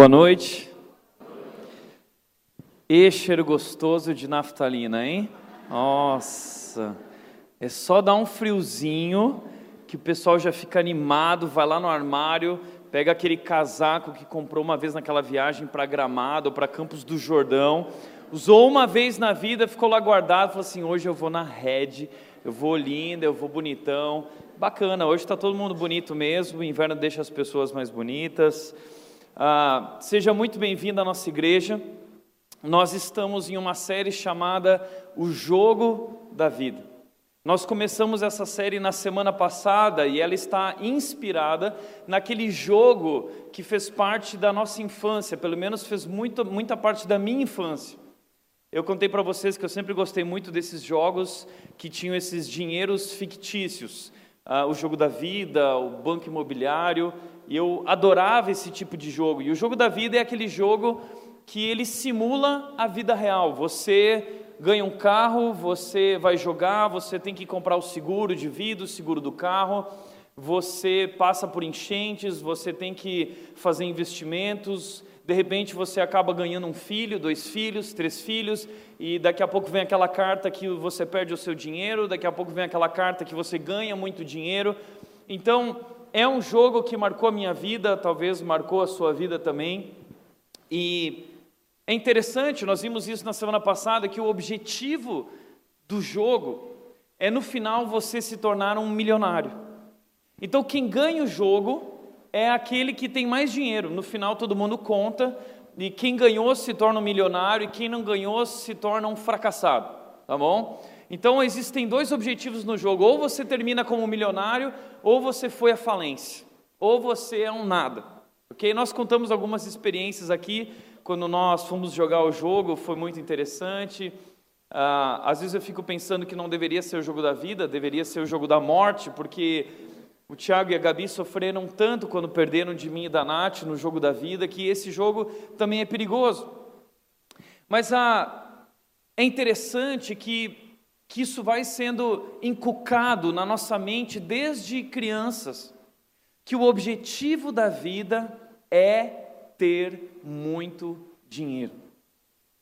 Boa noite. E cheiro gostoso de naftalina, hein? Nossa, é só dar um friozinho que o pessoal já fica animado, vai lá no armário, pega aquele casaco que comprou uma vez naquela viagem para Gramado ou para Campos do Jordão, usou uma vez na vida, ficou lá guardado, falou assim: hoje eu vou na Red, eu vou linda, eu vou bonitão. Bacana, hoje está todo mundo bonito mesmo, o inverno deixa as pessoas mais bonitas. Ah, seja muito bem-vindo à nossa igreja. Nós estamos em uma série chamada O Jogo da Vida. Nós começamos essa série na semana passada e ela está inspirada naquele jogo que fez parte da nossa infância, pelo menos fez muito, muita parte da minha infância. Eu contei para vocês que eu sempre gostei muito desses jogos que tinham esses dinheiros fictícios. Ah, o jogo da vida, o banco imobiliário, e eu adorava esse tipo de jogo. E o jogo da vida é aquele jogo que ele simula a vida real. Você ganha um carro, você vai jogar, você tem que comprar o seguro de vida, o seguro do carro, você passa por enchentes, você tem que fazer investimentos, de repente você acaba ganhando um filho, dois filhos, três filhos, e daqui a pouco vem aquela carta que você perde o seu dinheiro, daqui a pouco vem aquela carta que você ganha muito dinheiro. Então, é um jogo que marcou a minha vida, talvez marcou a sua vida também. E é interessante, nós vimos isso na semana passada, que o objetivo do jogo é no final você se tornar um milionário. Então quem ganha o jogo é aquele que tem mais dinheiro. No final todo mundo conta e quem ganhou se torna um milionário e quem não ganhou se torna um fracassado, tá bom? Então existem dois objetivos no jogo: ou você termina como milionário, ou você foi à falência, ou você é um nada. Ok? Nós contamos algumas experiências aqui quando nós fomos jogar o jogo, foi muito interessante. Ah, às vezes eu fico pensando que não deveria ser o jogo da vida, deveria ser o jogo da morte, porque o Tiago e a Gabi sofreram tanto quando perderam de mim e da Nath no jogo da vida, que esse jogo também é perigoso. Mas ah, é interessante que que isso vai sendo inculcado na nossa mente desde crianças, que o objetivo da vida é ter muito dinheiro.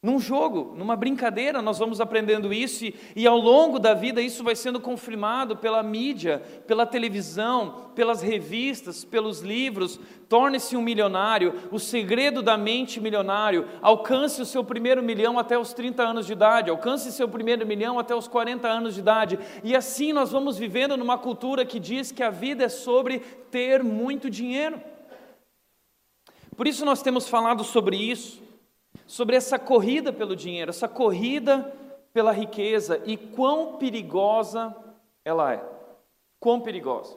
Num jogo, numa brincadeira, nós vamos aprendendo isso e, e, ao longo da vida isso vai sendo confirmado pela mídia, pela televisão, pelas revistas, pelos livros. Torne-se um milionário, o segredo da mente milionário. Alcance o seu primeiro milhão até os 30 anos de idade, alcance seu primeiro milhão até os 40 anos de idade. E assim nós vamos vivendo numa cultura que diz que a vida é sobre ter muito dinheiro. Por isso nós temos falado sobre isso sobre essa corrida pelo dinheiro, essa corrida pela riqueza e quão perigosa ela é. Quão perigosa.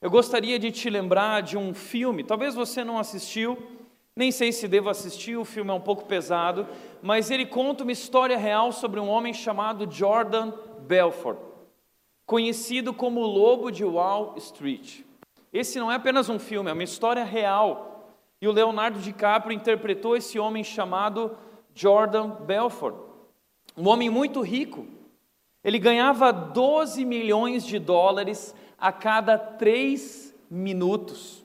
Eu gostaria de te lembrar de um filme, talvez você não assistiu, nem sei se devo assistir, o filme é um pouco pesado, mas ele conta uma história real sobre um homem chamado Jordan Belfort, conhecido como o Lobo de Wall Street. Esse não é apenas um filme, é uma história real e o Leonardo DiCaprio interpretou esse homem chamado Jordan Belfort, um homem muito rico. Ele ganhava 12 milhões de dólares a cada três minutos.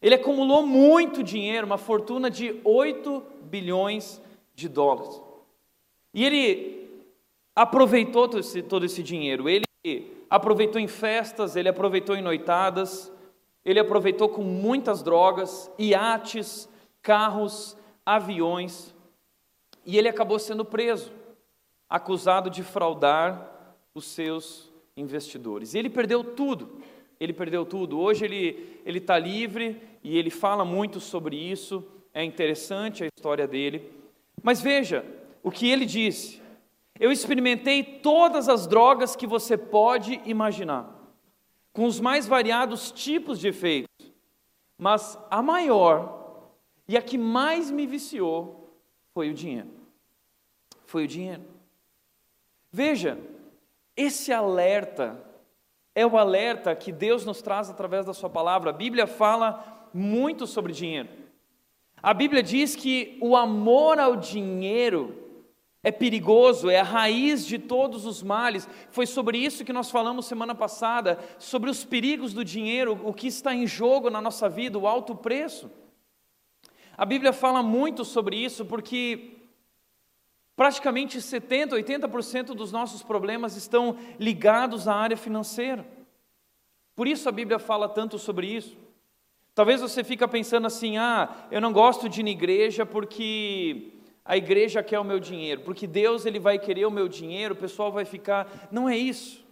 Ele acumulou muito dinheiro, uma fortuna de 8 bilhões de dólares. E ele aproveitou todo esse, todo esse dinheiro. Ele aproveitou em festas, ele aproveitou em noitadas, ele aproveitou com muitas drogas, iates, carros, aviões, e ele acabou sendo preso, acusado de fraudar os seus investidores. E ele perdeu tudo, ele perdeu tudo. Hoje ele ele está livre e ele fala muito sobre isso. É interessante a história dele. Mas veja o que ele disse. Eu experimentei todas as drogas que você pode imaginar com os mais variados tipos de efeitos, mas a maior e a que mais me viciou foi o dinheiro. Foi o dinheiro. Veja, esse alerta é o alerta que Deus nos traz através da Sua palavra. A Bíblia fala muito sobre dinheiro. A Bíblia diz que o amor ao dinheiro é perigoso, é a raiz de todos os males. Foi sobre isso que nós falamos semana passada, sobre os perigos do dinheiro, o que está em jogo na nossa vida, o alto preço. A Bíblia fala muito sobre isso porque praticamente 70, 80% dos nossos problemas estão ligados à área financeira. Por isso a Bíblia fala tanto sobre isso. Talvez você fique pensando assim: "Ah, eu não gosto de ir na igreja porque a igreja quer o meu dinheiro, porque Deus ele vai querer o meu dinheiro, o pessoal vai ficar". Não é isso.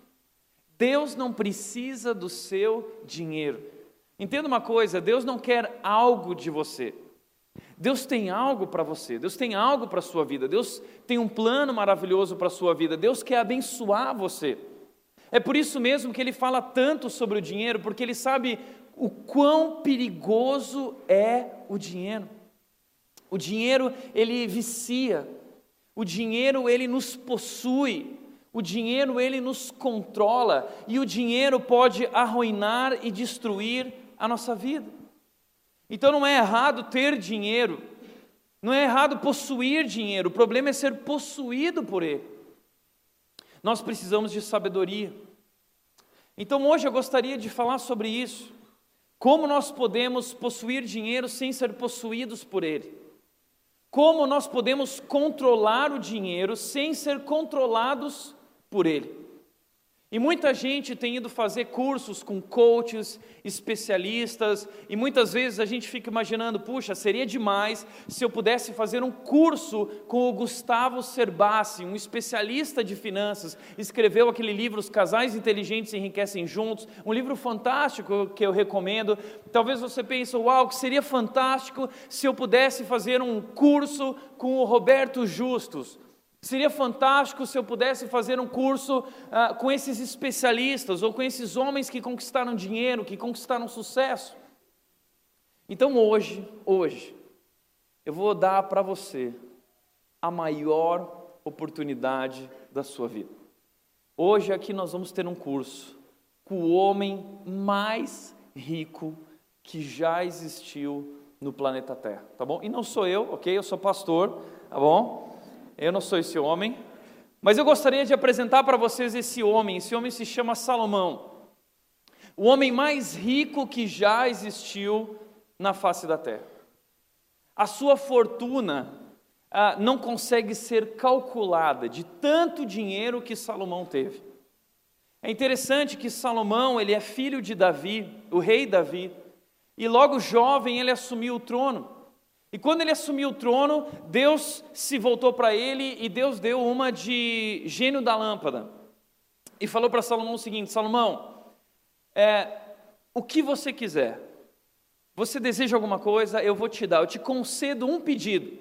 Deus não precisa do seu dinheiro. Entenda uma coisa, Deus não quer algo de você. Deus tem algo para você, Deus tem algo para a sua vida, Deus tem um plano maravilhoso para a sua vida, Deus quer abençoar você. É por isso mesmo que ele fala tanto sobre o dinheiro, porque ele sabe o quão perigoso é o dinheiro. O dinheiro, ele vicia, o dinheiro, ele nos possui, o dinheiro, ele nos controla, e o dinheiro pode arruinar e destruir a nossa vida. Então não é errado ter dinheiro, não é errado possuir dinheiro, o problema é ser possuído por ele. Nós precisamos de sabedoria. Então hoje eu gostaria de falar sobre isso. Como nós podemos possuir dinheiro sem ser possuídos por ele? Como nós podemos controlar o dinheiro sem ser controlados por ele? E muita gente tem ido fazer cursos com coaches, especialistas, e muitas vezes a gente fica imaginando, puxa, seria demais se eu pudesse fazer um curso com o Gustavo Cerbasi, um especialista de finanças, escreveu aquele livro Os Casais Inteligentes Enriquecem Juntos, um livro fantástico que eu recomendo. Talvez você pense, uau, que seria fantástico se eu pudesse fazer um curso com o Roberto Justus. Seria fantástico se eu pudesse fazer um curso uh, com esses especialistas ou com esses homens que conquistaram dinheiro, que conquistaram sucesso. Então hoje, hoje, eu vou dar para você a maior oportunidade da sua vida. Hoje aqui nós vamos ter um curso com o homem mais rico que já existiu no planeta Terra, tá bom? E não sou eu, ok? Eu sou pastor, tá bom? Eu não sou esse homem, mas eu gostaria de apresentar para vocês esse homem. Esse homem se chama Salomão, o homem mais rico que já existiu na face da terra. A sua fortuna ah, não consegue ser calculada de tanto dinheiro que Salomão teve. É interessante que Salomão ele é filho de Davi, o rei Davi, e logo jovem ele assumiu o trono. E quando ele assumiu o trono, Deus se voltou para ele e Deus deu uma de gênio da lâmpada. E falou para Salomão o seguinte: Salomão, é, o que você quiser, você deseja alguma coisa, eu vou te dar, eu te concedo um pedido.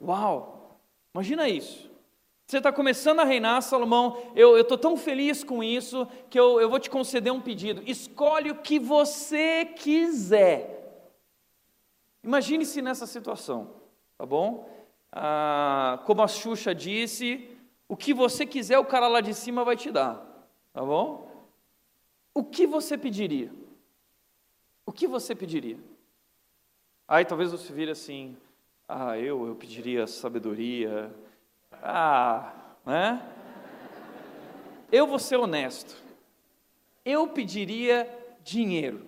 Uau, imagina isso. Você está começando a reinar, Salomão, eu estou tão feliz com isso que eu, eu vou te conceder um pedido. Escolhe o que você quiser. Imagine-se nessa situação, tá bom? Ah, como a Xuxa disse, o que você quiser, o cara lá de cima vai te dar, tá bom? O que você pediria? O que você pediria? Aí talvez você vire assim, ah, eu, eu pediria sabedoria, ah, né? Eu vou ser honesto, eu pediria dinheiro.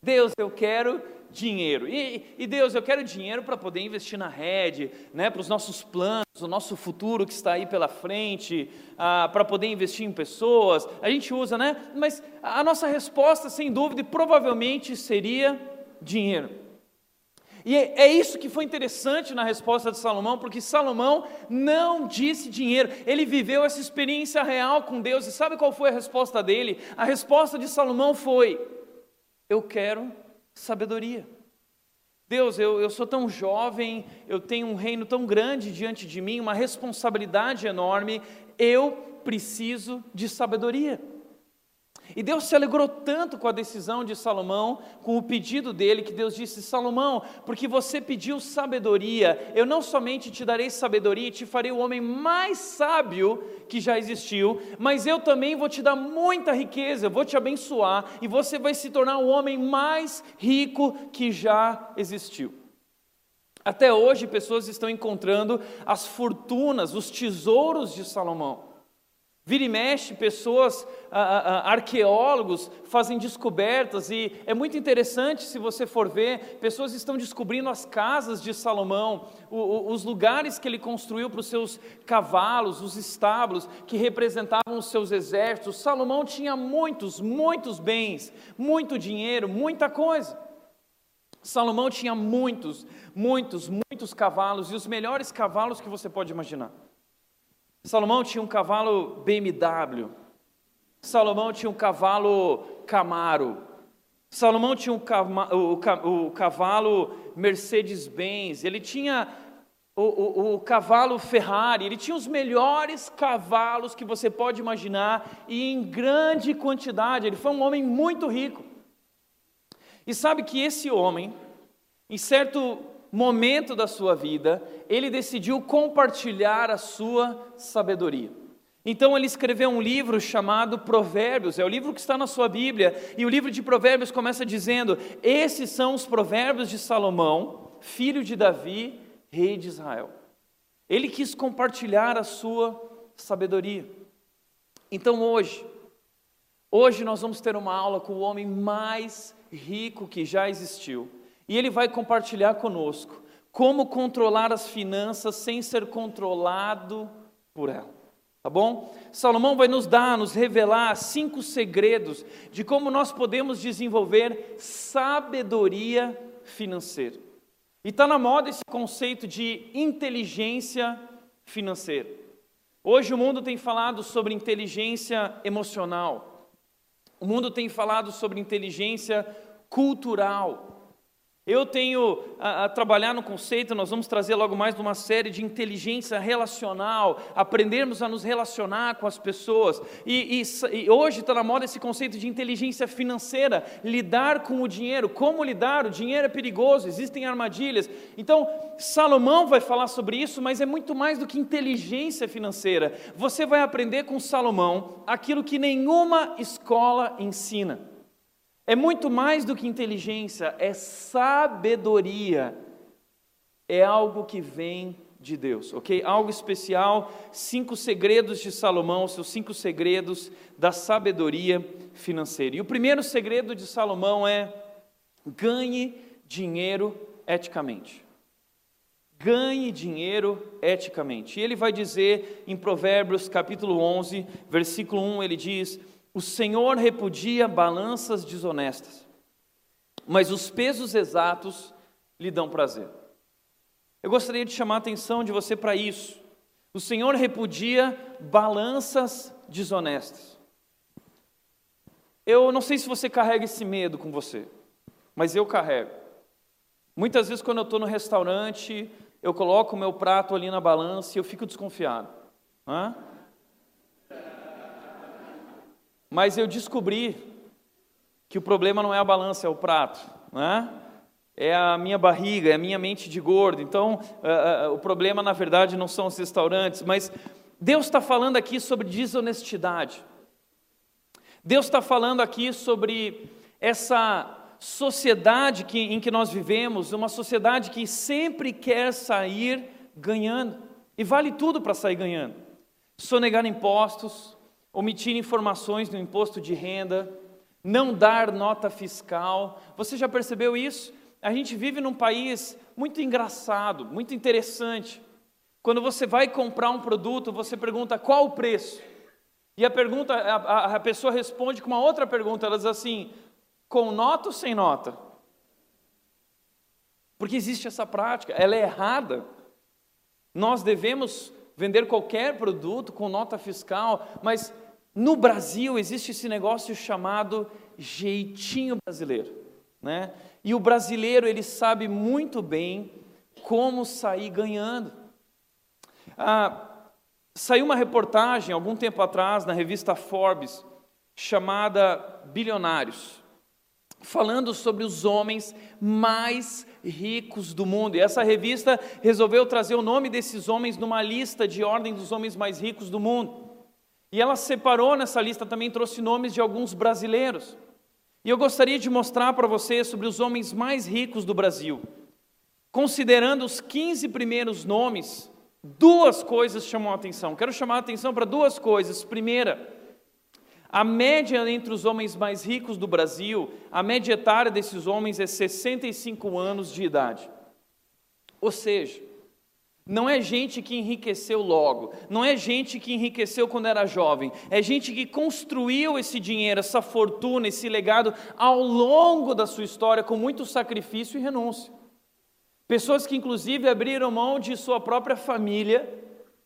Deus, eu quero dinheiro. E, e Deus, eu quero dinheiro para poder investir na rede, né, para os nossos planos, o nosso futuro que está aí pela frente, ah, para poder investir em pessoas. A gente usa, né? Mas a nossa resposta, sem dúvida, provavelmente seria dinheiro. E é, é isso que foi interessante na resposta de Salomão, porque Salomão não disse dinheiro, ele viveu essa experiência real com Deus, e sabe qual foi a resposta dele? A resposta de Salomão foi: Eu quero sabedoria. Deus, eu, eu sou tão jovem, eu tenho um reino tão grande diante de mim, uma responsabilidade enorme, eu preciso de sabedoria. E Deus se alegrou tanto com a decisão de Salomão, com o pedido dele, que Deus disse: Salomão, porque você pediu sabedoria, eu não somente te darei sabedoria e te farei o homem mais sábio que já existiu, mas eu também vou te dar muita riqueza, eu vou te abençoar e você vai se tornar o homem mais rico que já existiu. Até hoje, pessoas estão encontrando as fortunas, os tesouros de Salomão. Vira e mexe, pessoas, arqueólogos fazem descobertas e é muito interessante se você for ver, pessoas estão descobrindo as casas de Salomão, os lugares que ele construiu para os seus cavalos, os estábulos que representavam os seus exércitos. Salomão tinha muitos, muitos bens, muito dinheiro, muita coisa. Salomão tinha muitos, muitos, muitos cavalos e os melhores cavalos que você pode imaginar. Salomão tinha um cavalo BMW. Salomão tinha um cavalo Camaro. Salomão tinha um o, o cavalo Mercedes-Benz. Ele tinha o, o, o, cavalo Ferrari. Ele tinha os melhores cavalos que você pode imaginar e em grande quantidade. Ele foi um homem muito rico. E sabe que esse homem, em certo momento da sua vida, ele decidiu compartilhar a sua sabedoria. Então ele escreveu um livro chamado Provérbios, é o livro que está na sua Bíblia, e o livro de Provérbios começa dizendo: Esses são os provérbios de Salomão, filho de Davi, rei de Israel. Ele quis compartilhar a sua sabedoria. Então hoje, hoje nós vamos ter uma aula com o homem mais rico que já existiu. E ele vai compartilhar conosco como controlar as finanças sem ser controlado por ela. Tá bom? Salomão vai nos dar, nos revelar cinco segredos de como nós podemos desenvolver sabedoria financeira. E está na moda esse conceito de inteligência financeira. Hoje o mundo tem falado sobre inteligência emocional. O mundo tem falado sobre inteligência cultural. Eu tenho a, a, trabalhar no conceito, nós vamos trazer logo mais uma série de inteligência relacional, aprendermos a nos relacionar com as pessoas. E, e, e hoje está na moda esse conceito de inteligência financeira, lidar com o dinheiro. Como lidar? O dinheiro é perigoso, existem armadilhas. Então, Salomão vai falar sobre isso, mas é muito mais do que inteligência financeira. Você vai aprender com Salomão aquilo que nenhuma escola ensina. É muito mais do que inteligência, é sabedoria. É algo que vem de Deus, ok? Algo especial, cinco segredos de Salomão, seus cinco segredos da sabedoria financeira. E o primeiro segredo de Salomão é ganhe dinheiro eticamente. Ganhe dinheiro eticamente. E ele vai dizer em Provérbios capítulo 11, versículo 1, ele diz: o Senhor repudia balanças desonestas, mas os pesos exatos lhe dão prazer. Eu gostaria de chamar a atenção de você para isso. O Senhor repudia balanças desonestas. Eu não sei se você carrega esse medo com você, mas eu carrego. Muitas vezes, quando eu estou no restaurante, eu coloco o meu prato ali na balança e eu fico desconfiado. Hã? Mas eu descobri que o problema não é a balança, é o prato, né? é a minha barriga, é a minha mente de gordo. Então, uh, uh, o problema, na verdade, não são os restaurantes, mas Deus está falando aqui sobre desonestidade. Deus está falando aqui sobre essa sociedade que, em que nós vivemos, uma sociedade que sempre quer sair ganhando, e vale tudo para sair ganhando. Sonegar impostos, omitir informações no imposto de renda, não dar nota fiscal. Você já percebeu isso? A gente vive num país muito engraçado, muito interessante. Quando você vai comprar um produto, você pergunta qual o preço. E a pergunta, a, a pessoa responde com uma outra pergunta, ela diz assim: com nota ou sem nota? Porque existe essa prática, ela é errada. Nós devemos vender qualquer produto com nota fiscal, mas no Brasil existe esse negócio chamado jeitinho brasileiro, né? E o brasileiro ele sabe muito bem como sair ganhando. Ah, saiu uma reportagem algum tempo atrás na revista Forbes chamada Bilionários, falando sobre os homens mais ricos do mundo. E essa revista resolveu trazer o nome desses homens numa lista de ordem dos homens mais ricos do mundo. E ela separou nessa lista também, trouxe nomes de alguns brasileiros. E eu gostaria de mostrar para vocês sobre os homens mais ricos do Brasil. Considerando os 15 primeiros nomes, duas coisas chamam a atenção. Quero chamar a atenção para duas coisas. Primeira, a média entre os homens mais ricos do Brasil, a média etária desses homens é 65 anos de idade. Ou seja, não é gente que enriqueceu logo, não é gente que enriqueceu quando era jovem, é gente que construiu esse dinheiro, essa fortuna, esse legado ao longo da sua história com muito sacrifício e renúncia. Pessoas que, inclusive, abriram mão de sua própria família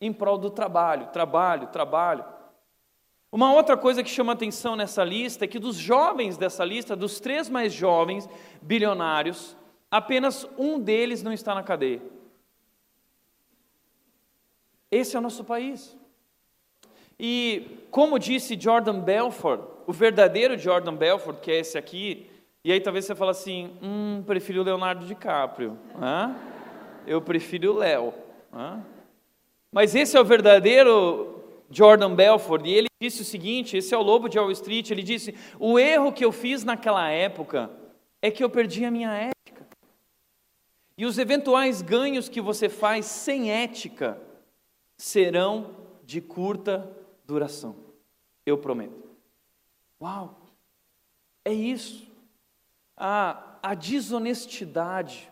em prol do trabalho, trabalho, trabalho. Uma outra coisa que chama atenção nessa lista é que dos jovens dessa lista, dos três mais jovens bilionários, apenas um deles não está na cadeia. Esse é o nosso país. E, como disse Jordan Belfort, o verdadeiro Jordan Belfort, que é esse aqui, e aí talvez você fale assim: hum, prefiro o Leonardo DiCaprio. Hã? Eu prefiro o Léo. Mas esse é o verdadeiro Jordan Belfort, e ele disse o seguinte: esse é o lobo de Wall Street. Ele disse: O erro que eu fiz naquela época é que eu perdi a minha ética. E os eventuais ganhos que você faz sem ética serão de curta duração. Eu prometo. Uau! É isso. A, a desonestidade,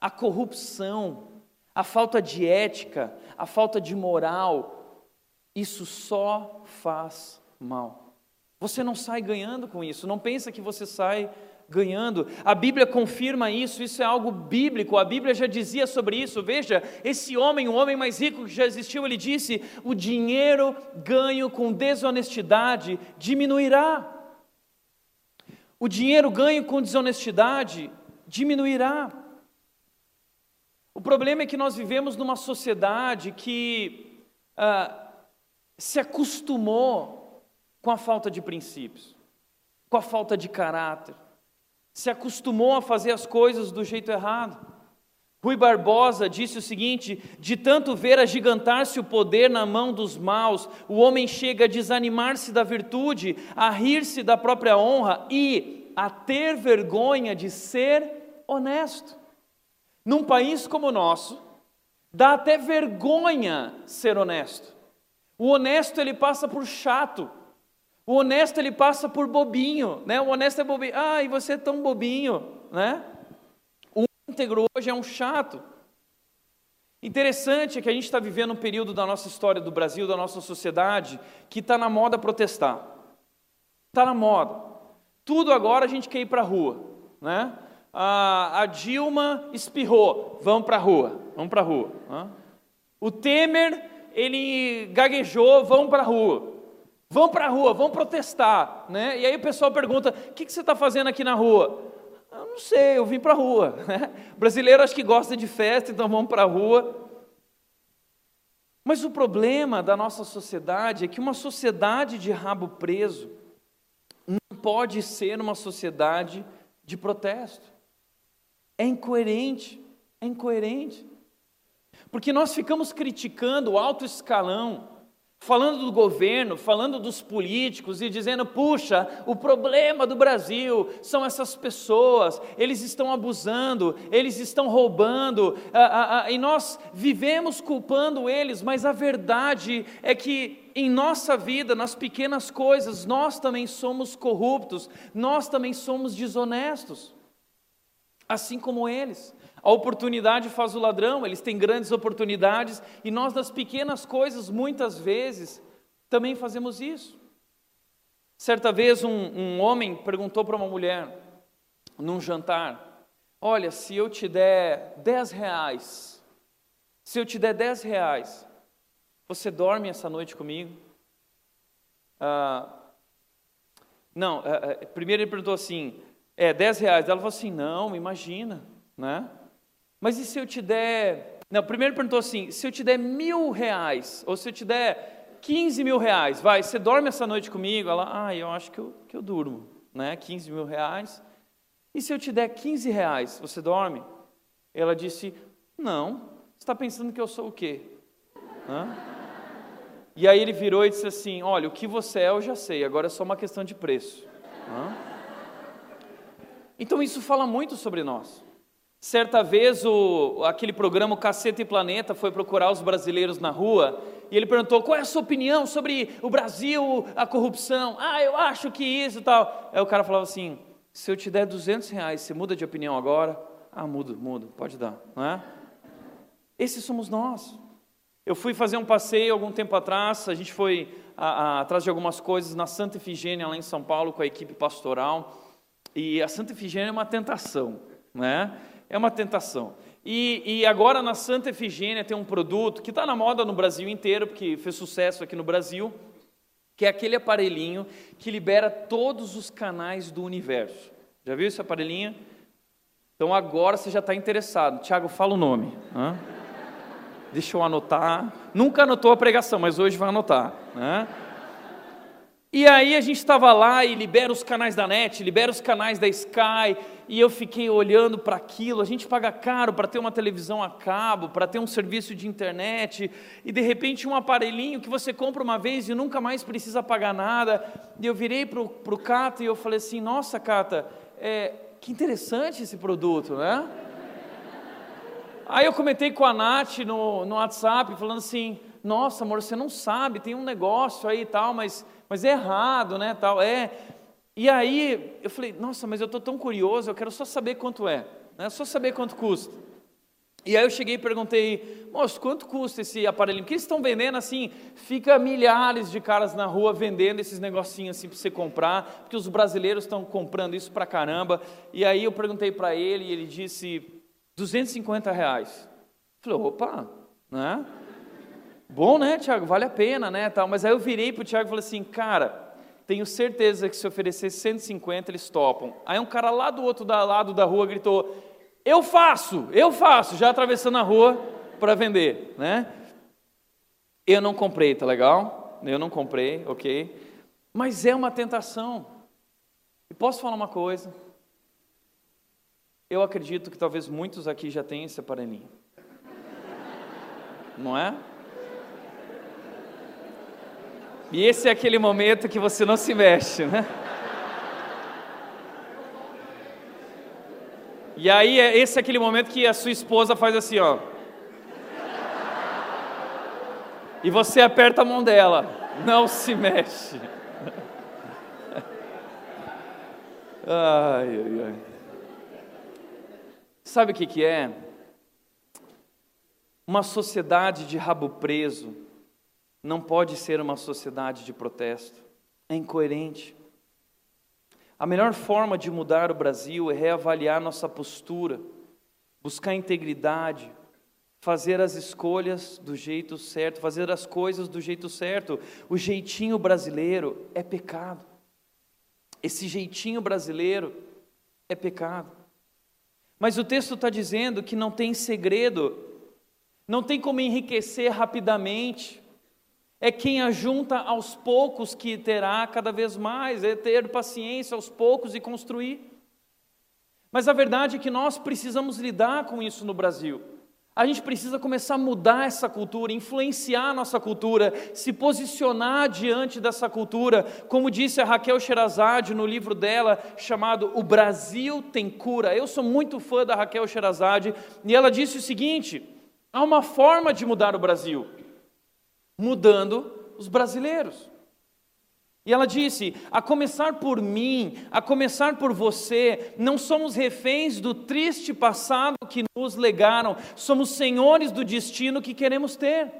a corrupção, a falta de ética, a falta de moral, isso só faz mal. Você não sai ganhando com isso, não pensa que você sai ganhando. A Bíblia confirma isso, isso é algo bíblico. A Bíblia já dizia sobre isso. Veja, esse homem, o homem mais rico que já existiu, ele disse: "O dinheiro ganho com desonestidade diminuirá". O dinheiro ganho com desonestidade diminuirá. O problema é que nós vivemos numa sociedade que ah, se acostumou com a falta de princípios, com a falta de caráter, se acostumou a fazer as coisas do jeito errado. Rui Barbosa disse o seguinte: de tanto ver agigantar-se o poder na mão dos maus, o homem chega a desanimar-se da virtude, a rir-se da própria honra e a ter vergonha de ser honesto. Num país como o nosso, dá até vergonha ser honesto. O honesto ele passa por chato, o honesto ele passa por bobinho, né? O honesto é bobinho. Ah, e você é tão bobinho, né? O íntegro hoje é um chato. Interessante é que a gente está vivendo um período da nossa história do Brasil, da nossa sociedade, que está na moda protestar. Está na moda. Tudo agora a gente quer ir para a rua, né? A, Dilma espirrou, vamos para a rua, vamos para a rua. Né? O Temer, ele gaguejou, vamos para a rua. Vão para a rua, vão protestar, né? E aí o pessoal pergunta: o que, que você está fazendo aqui na rua? Eu não sei, eu vim para a rua. Né? Brasileiro acho que gosta de festa, então vamos para a rua. Mas o problema da nossa sociedade é que uma sociedade de rabo preso não pode ser uma sociedade de protesto. É incoerente, é incoerente. Porque nós ficamos criticando o alto escalão falando do governo, falando dos políticos e dizendo: puxa, o problema do Brasil são essas pessoas, eles estão abusando, eles estão roubando, e nós vivemos culpando eles, mas a verdade é que em nossa vida, nas pequenas coisas, nós também somos corruptos, nós também somos desonestos, assim como eles. A oportunidade faz o ladrão, eles têm grandes oportunidades e nós, nas pequenas coisas, muitas vezes, também fazemos isso. Certa vez, um, um homem perguntou para uma mulher, num jantar: Olha, se eu te der 10 reais, se eu te der 10 reais, você dorme essa noite comigo? Ah, não, é, é, primeiro ele perguntou assim: É, 10 reais. Ela falou assim: Não, imagina, né? Mas e se eu te der. Não, primeiro perguntou assim: se eu te der mil reais, ou se eu te der 15 mil reais, vai, você dorme essa noite comigo? Ela, ah, eu acho que eu, que eu durmo, né? 15 mil reais. E se eu te der 15 reais, você dorme? Ela disse: não, você está pensando que eu sou o quê? Hã? E aí ele virou e disse assim: olha, o que você é eu já sei, agora é só uma questão de preço. Hã? Então isso fala muito sobre nós. Certa vez o, aquele programa o Cacete e Planeta foi procurar os brasileiros na rua e ele perguntou qual é a sua opinião sobre o Brasil, a corrupção. Ah, eu acho que isso e tal. Aí o cara falava assim: se eu te der 200 reais, você muda de opinião agora? Ah, mudo, mudo, pode dar, não é? Esses somos nós. Eu fui fazer um passeio algum tempo atrás, a gente foi a, a, atrás de algumas coisas na Santa Efigênia, lá em São Paulo, com a equipe pastoral. E a Santa Efigênia é uma tentação, né? É uma tentação. E, e agora na Santa Efigênia tem um produto que está na moda no Brasil inteiro, porque fez sucesso aqui no Brasil, que é aquele aparelhinho que libera todos os canais do universo. Já viu esse aparelhinho? Então agora você já está interessado. Tiago, fala o nome. Hã? Deixa eu anotar. Nunca anotou a pregação, mas hoje vai anotar. Né? E aí a gente estava lá e libera os canais da NET, libera os canais da Sky, e eu fiquei olhando para aquilo. A gente paga caro para ter uma televisão a cabo, para ter um serviço de internet, e de repente um aparelhinho que você compra uma vez e nunca mais precisa pagar nada. E eu virei para o Cata e eu falei assim: Nossa, Cata, é, que interessante esse produto, né? Aí eu comentei com a Nath no, no WhatsApp, falando assim: Nossa, amor, você não sabe, tem um negócio aí e tal, mas, mas é errado, né? Tal, é. E aí eu falei: Nossa, mas eu estou tão curioso, eu quero só saber quanto é, né? Só saber quanto custa. E aí eu cheguei e perguntei, moço, quanto custa esse aparelhinho? Porque eles estão vendendo assim, fica milhares de caras na rua vendendo esses negocinhos assim para você comprar, porque os brasileiros estão comprando isso para caramba. E aí eu perguntei para ele e ele disse 250 reais. Falei, opa, né? Bom, né, Tiago? Vale a pena, né? Tal. Mas aí eu virei para o Tiago e falei assim, cara, tenho certeza que se oferecer 150 eles topam. Aí um cara lá do outro lado da rua gritou, eu faço, eu faço, já atravessando a rua para vender, né? Eu não comprei, tá legal? Eu não comprei, ok? Mas é uma tentação. E posso falar uma coisa? Eu acredito que talvez muitos aqui já tenham esse aparelhinho. Não é? E esse é aquele momento que você não se mexe, né? E aí, é, esse é aquele momento que a sua esposa faz assim, ó. E você aperta a mão dela. Não se mexe. Ai, ai, ai. Sabe o que, que é? Uma sociedade de rabo preso não pode ser uma sociedade de protesto. É incoerente. A melhor forma de mudar o Brasil é reavaliar nossa postura, buscar integridade, fazer as escolhas do jeito certo, fazer as coisas do jeito certo. O jeitinho brasileiro é pecado. Esse jeitinho brasileiro é pecado. Mas o texto está dizendo que não tem segredo, não tem como enriquecer rapidamente é quem ajunta aos poucos que terá cada vez mais, é ter paciência aos poucos e construir. Mas a verdade é que nós precisamos lidar com isso no Brasil. A gente precisa começar a mudar essa cultura, influenciar a nossa cultura, se posicionar diante dessa cultura, como disse a Raquel Sherazade no livro dela chamado O Brasil tem cura. Eu sou muito fã da Raquel Sherazade e ela disse o seguinte: há uma forma de mudar o Brasil mudando os brasileiros. E ela disse: a começar por mim, a começar por você, não somos reféns do triste passado que nos legaram, somos senhores do destino que queremos ter.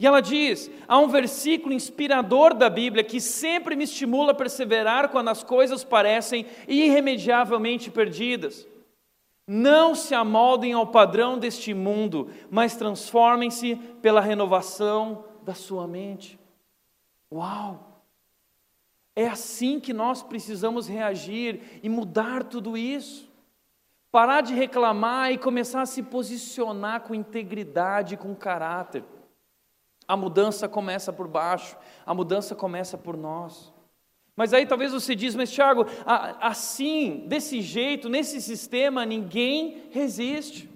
E ela diz: há um versículo inspirador da Bíblia que sempre me estimula a perseverar quando as coisas parecem irremediavelmente perdidas. Não se amoldem ao padrão deste mundo, mas transformem-se pela renovação da sua mente. Uau! É assim que nós precisamos reagir e mudar tudo isso. Parar de reclamar e começar a se posicionar com integridade, com caráter. A mudança começa por baixo, a mudança começa por nós. Mas aí talvez você diz, mas Tiago, assim, desse jeito, nesse sistema, ninguém resiste.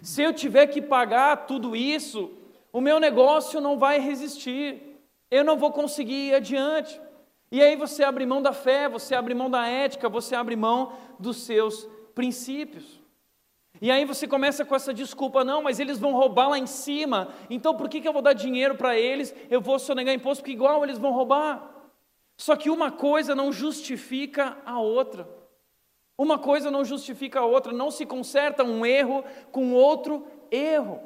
Se eu tiver que pagar tudo isso, o meu negócio não vai resistir. Eu não vou conseguir ir adiante. E aí você abre mão da fé, você abre mão da ética, você abre mão dos seus princípios. E aí você começa com essa desculpa, não, mas eles vão roubar lá em cima, então por que, que eu vou dar dinheiro para eles? Eu vou sonegar imposto, porque igual eles vão roubar. Só que uma coisa não justifica a outra. Uma coisa não justifica a outra, não se conserta um erro com outro erro.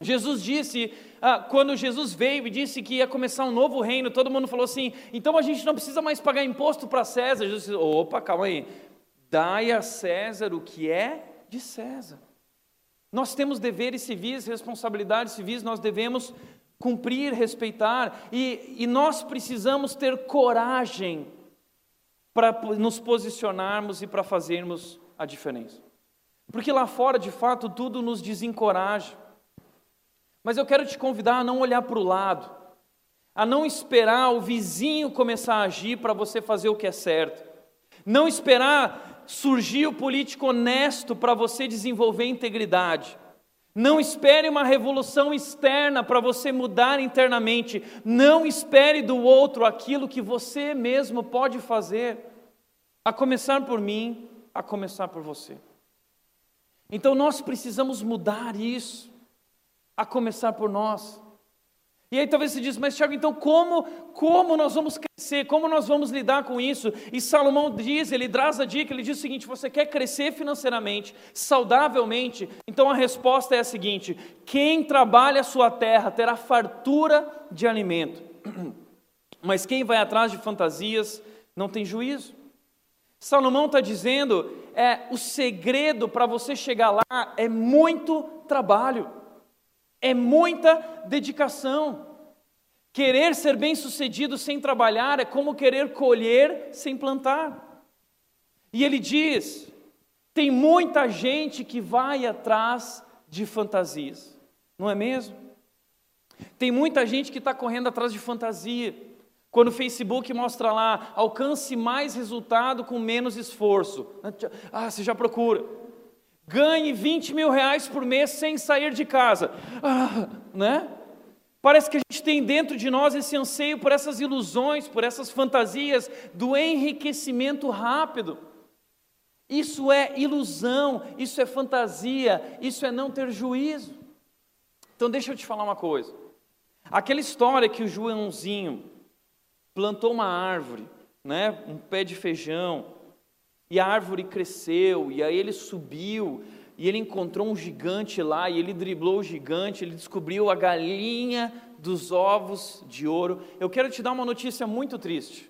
Jesus disse, ah, quando Jesus veio e disse que ia começar um novo reino, todo mundo falou assim: então a gente não precisa mais pagar imposto para César. Jesus disse: opa, calma aí, dai a César o que é de César. Nós temos deveres civis, responsabilidades civis, nós devemos cumprir, respeitar, e, e nós precisamos ter coragem para nos posicionarmos e para fazermos a diferença. Porque lá fora, de fato, tudo nos desencoraja. Mas eu quero te convidar a não olhar para o lado, a não esperar o vizinho começar a agir para você fazer o que é certo, não esperar surgir o político honesto para você desenvolver integridade. Não espere uma revolução externa para você mudar internamente. Não espere do outro aquilo que você mesmo pode fazer. A começar por mim, a começar por você. Então nós precisamos mudar isso a começar por nós. E aí talvez você diz, mas Tiago, então como, como nós vamos crescer? Como nós vamos lidar com isso? E Salomão diz, ele traz a dica, ele diz o seguinte: você quer crescer financeiramente, saudavelmente? Então a resposta é a seguinte: quem trabalha a sua terra terá fartura de alimento. Mas quem vai atrás de fantasias não tem juízo. Salomão está dizendo, é o segredo para você chegar lá é muito trabalho. É muita dedicação. Querer ser bem-sucedido sem trabalhar é como querer colher sem plantar. E ele diz: tem muita gente que vai atrás de fantasias, não é mesmo? Tem muita gente que está correndo atrás de fantasia. Quando o Facebook mostra lá, alcance mais resultado com menos esforço. Ah, você já procura. Ganhe 20 mil reais por mês sem sair de casa. Ah, né? Parece que a gente tem dentro de nós esse anseio por essas ilusões, por essas fantasias do enriquecimento rápido. Isso é ilusão, isso é fantasia, isso é não ter juízo. Então deixa eu te falar uma coisa. Aquela história que o Joãozinho plantou uma árvore, né, um pé de feijão, e a árvore cresceu, e aí ele subiu, e ele encontrou um gigante lá, e ele driblou o gigante, ele descobriu a galinha dos ovos de ouro. Eu quero te dar uma notícia muito triste.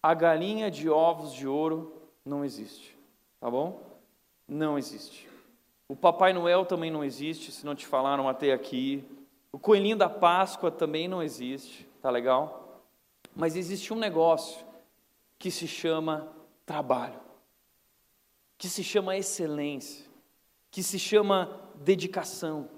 A galinha de ovos de ouro não existe, tá bom? Não existe. O Papai Noel também não existe, se não te falaram até aqui. O coelhinho da Páscoa também não existe, tá legal? Mas existe um negócio que se chama trabalho, que se chama excelência, que se chama dedicação.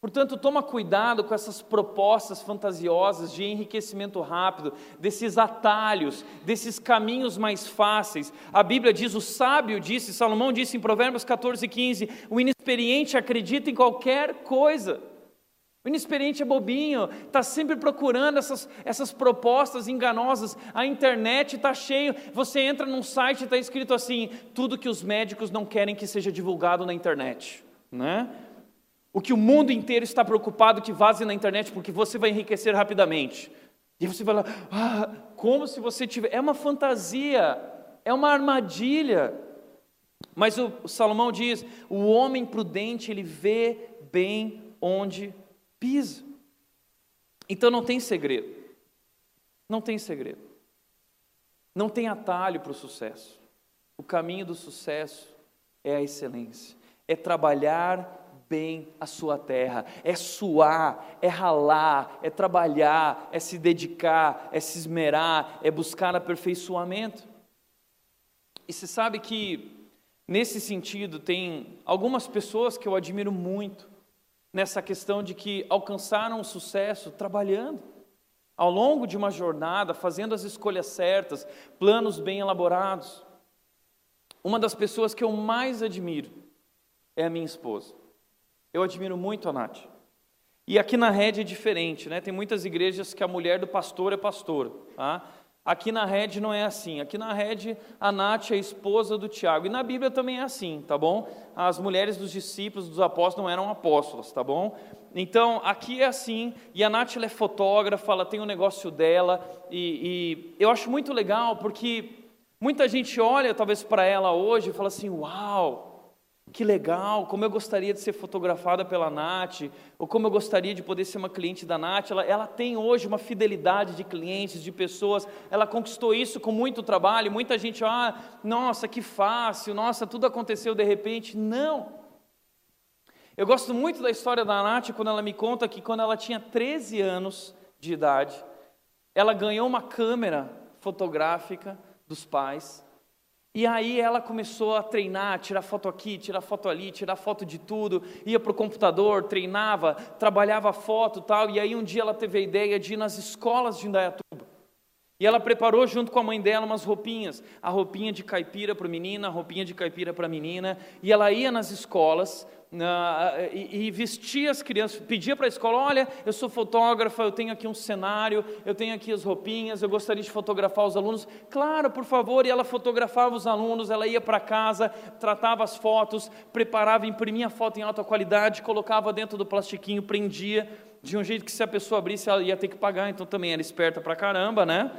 Portanto, toma cuidado com essas propostas fantasiosas de enriquecimento rápido, desses atalhos, desses caminhos mais fáceis. A Bíblia diz, o sábio disse, Salomão disse em Provérbios 14, 15: o inexperiente acredita em qualquer coisa. O inexperiente é bobinho, está sempre procurando essas, essas propostas enganosas. A internet está cheio. Você entra num site e está escrito assim: tudo que os médicos não querem que seja divulgado na internet. Né? O que o mundo inteiro está preocupado que vaze na internet, porque você vai enriquecer rapidamente. E você vai lá, ah, como se você tiver. É uma fantasia, é uma armadilha. Mas o, o Salomão diz: o homem prudente, ele vê bem onde pisa. Então não tem segredo. Não tem segredo. Não tem atalho para o sucesso. O caminho do sucesso é a excelência, é trabalhar bem a sua terra, é suar, é ralar, é trabalhar, é se dedicar, é se esmerar, é buscar aperfeiçoamento. E você sabe que, nesse sentido, tem algumas pessoas que eu admiro muito, nessa questão de que alcançaram o sucesso trabalhando, ao longo de uma jornada, fazendo as escolhas certas, planos bem elaborados. Uma das pessoas que eu mais admiro é a minha esposa. Eu admiro muito a Nath. E aqui na rede é diferente, né? Tem muitas igrejas que a mulher do pastor é pastor, tá? Aqui na rede não é assim. Aqui na rede, a Nath é a esposa do Tiago. E na Bíblia também é assim, tá bom? As mulheres dos discípulos, dos apóstolos, não eram apóstolos, tá bom? Então, aqui é assim. E a Nath é fotógrafa, ela tem o um negócio dela. E, e eu acho muito legal porque muita gente olha, talvez, para ela hoje e fala assim: Uau! Que legal, como eu gostaria de ser fotografada pela Nath, ou como eu gostaria de poder ser uma cliente da Nath. Ela, ela tem hoje uma fidelidade de clientes, de pessoas, ela conquistou isso com muito trabalho. Muita gente, ah, nossa, que fácil, nossa, tudo aconteceu de repente. Não. Eu gosto muito da história da Nath quando ela me conta que quando ela tinha 13 anos de idade, ela ganhou uma câmera fotográfica dos pais e aí ela começou a treinar, tirar foto aqui, tirar foto ali, tirar foto de tudo, ia para o computador, treinava, trabalhava foto tal. E aí um dia ela teve a ideia de ir nas escolas de Indaiatuba. E ela preparou junto com a mãe dela umas roupinhas, a roupinha de caipira para o menino, a roupinha de caipira para a menina. E ela ia nas escolas, e, vestia as crianças, pedia para a escola: olha, eu sou fotógrafa, eu tenho aqui um cenário, eu tenho aqui as roupinhas, eu gostaria de fotografar os alunos. Claro, por favor, e ela fotografava os alunos, ela ia para casa, tratava as fotos, preparava, imprimia a foto em alta qualidade, colocava dentro do plastiquinho, prendia, de um jeito que se a pessoa abrisse, ela ia ter que pagar, então também era esperta para caramba, né?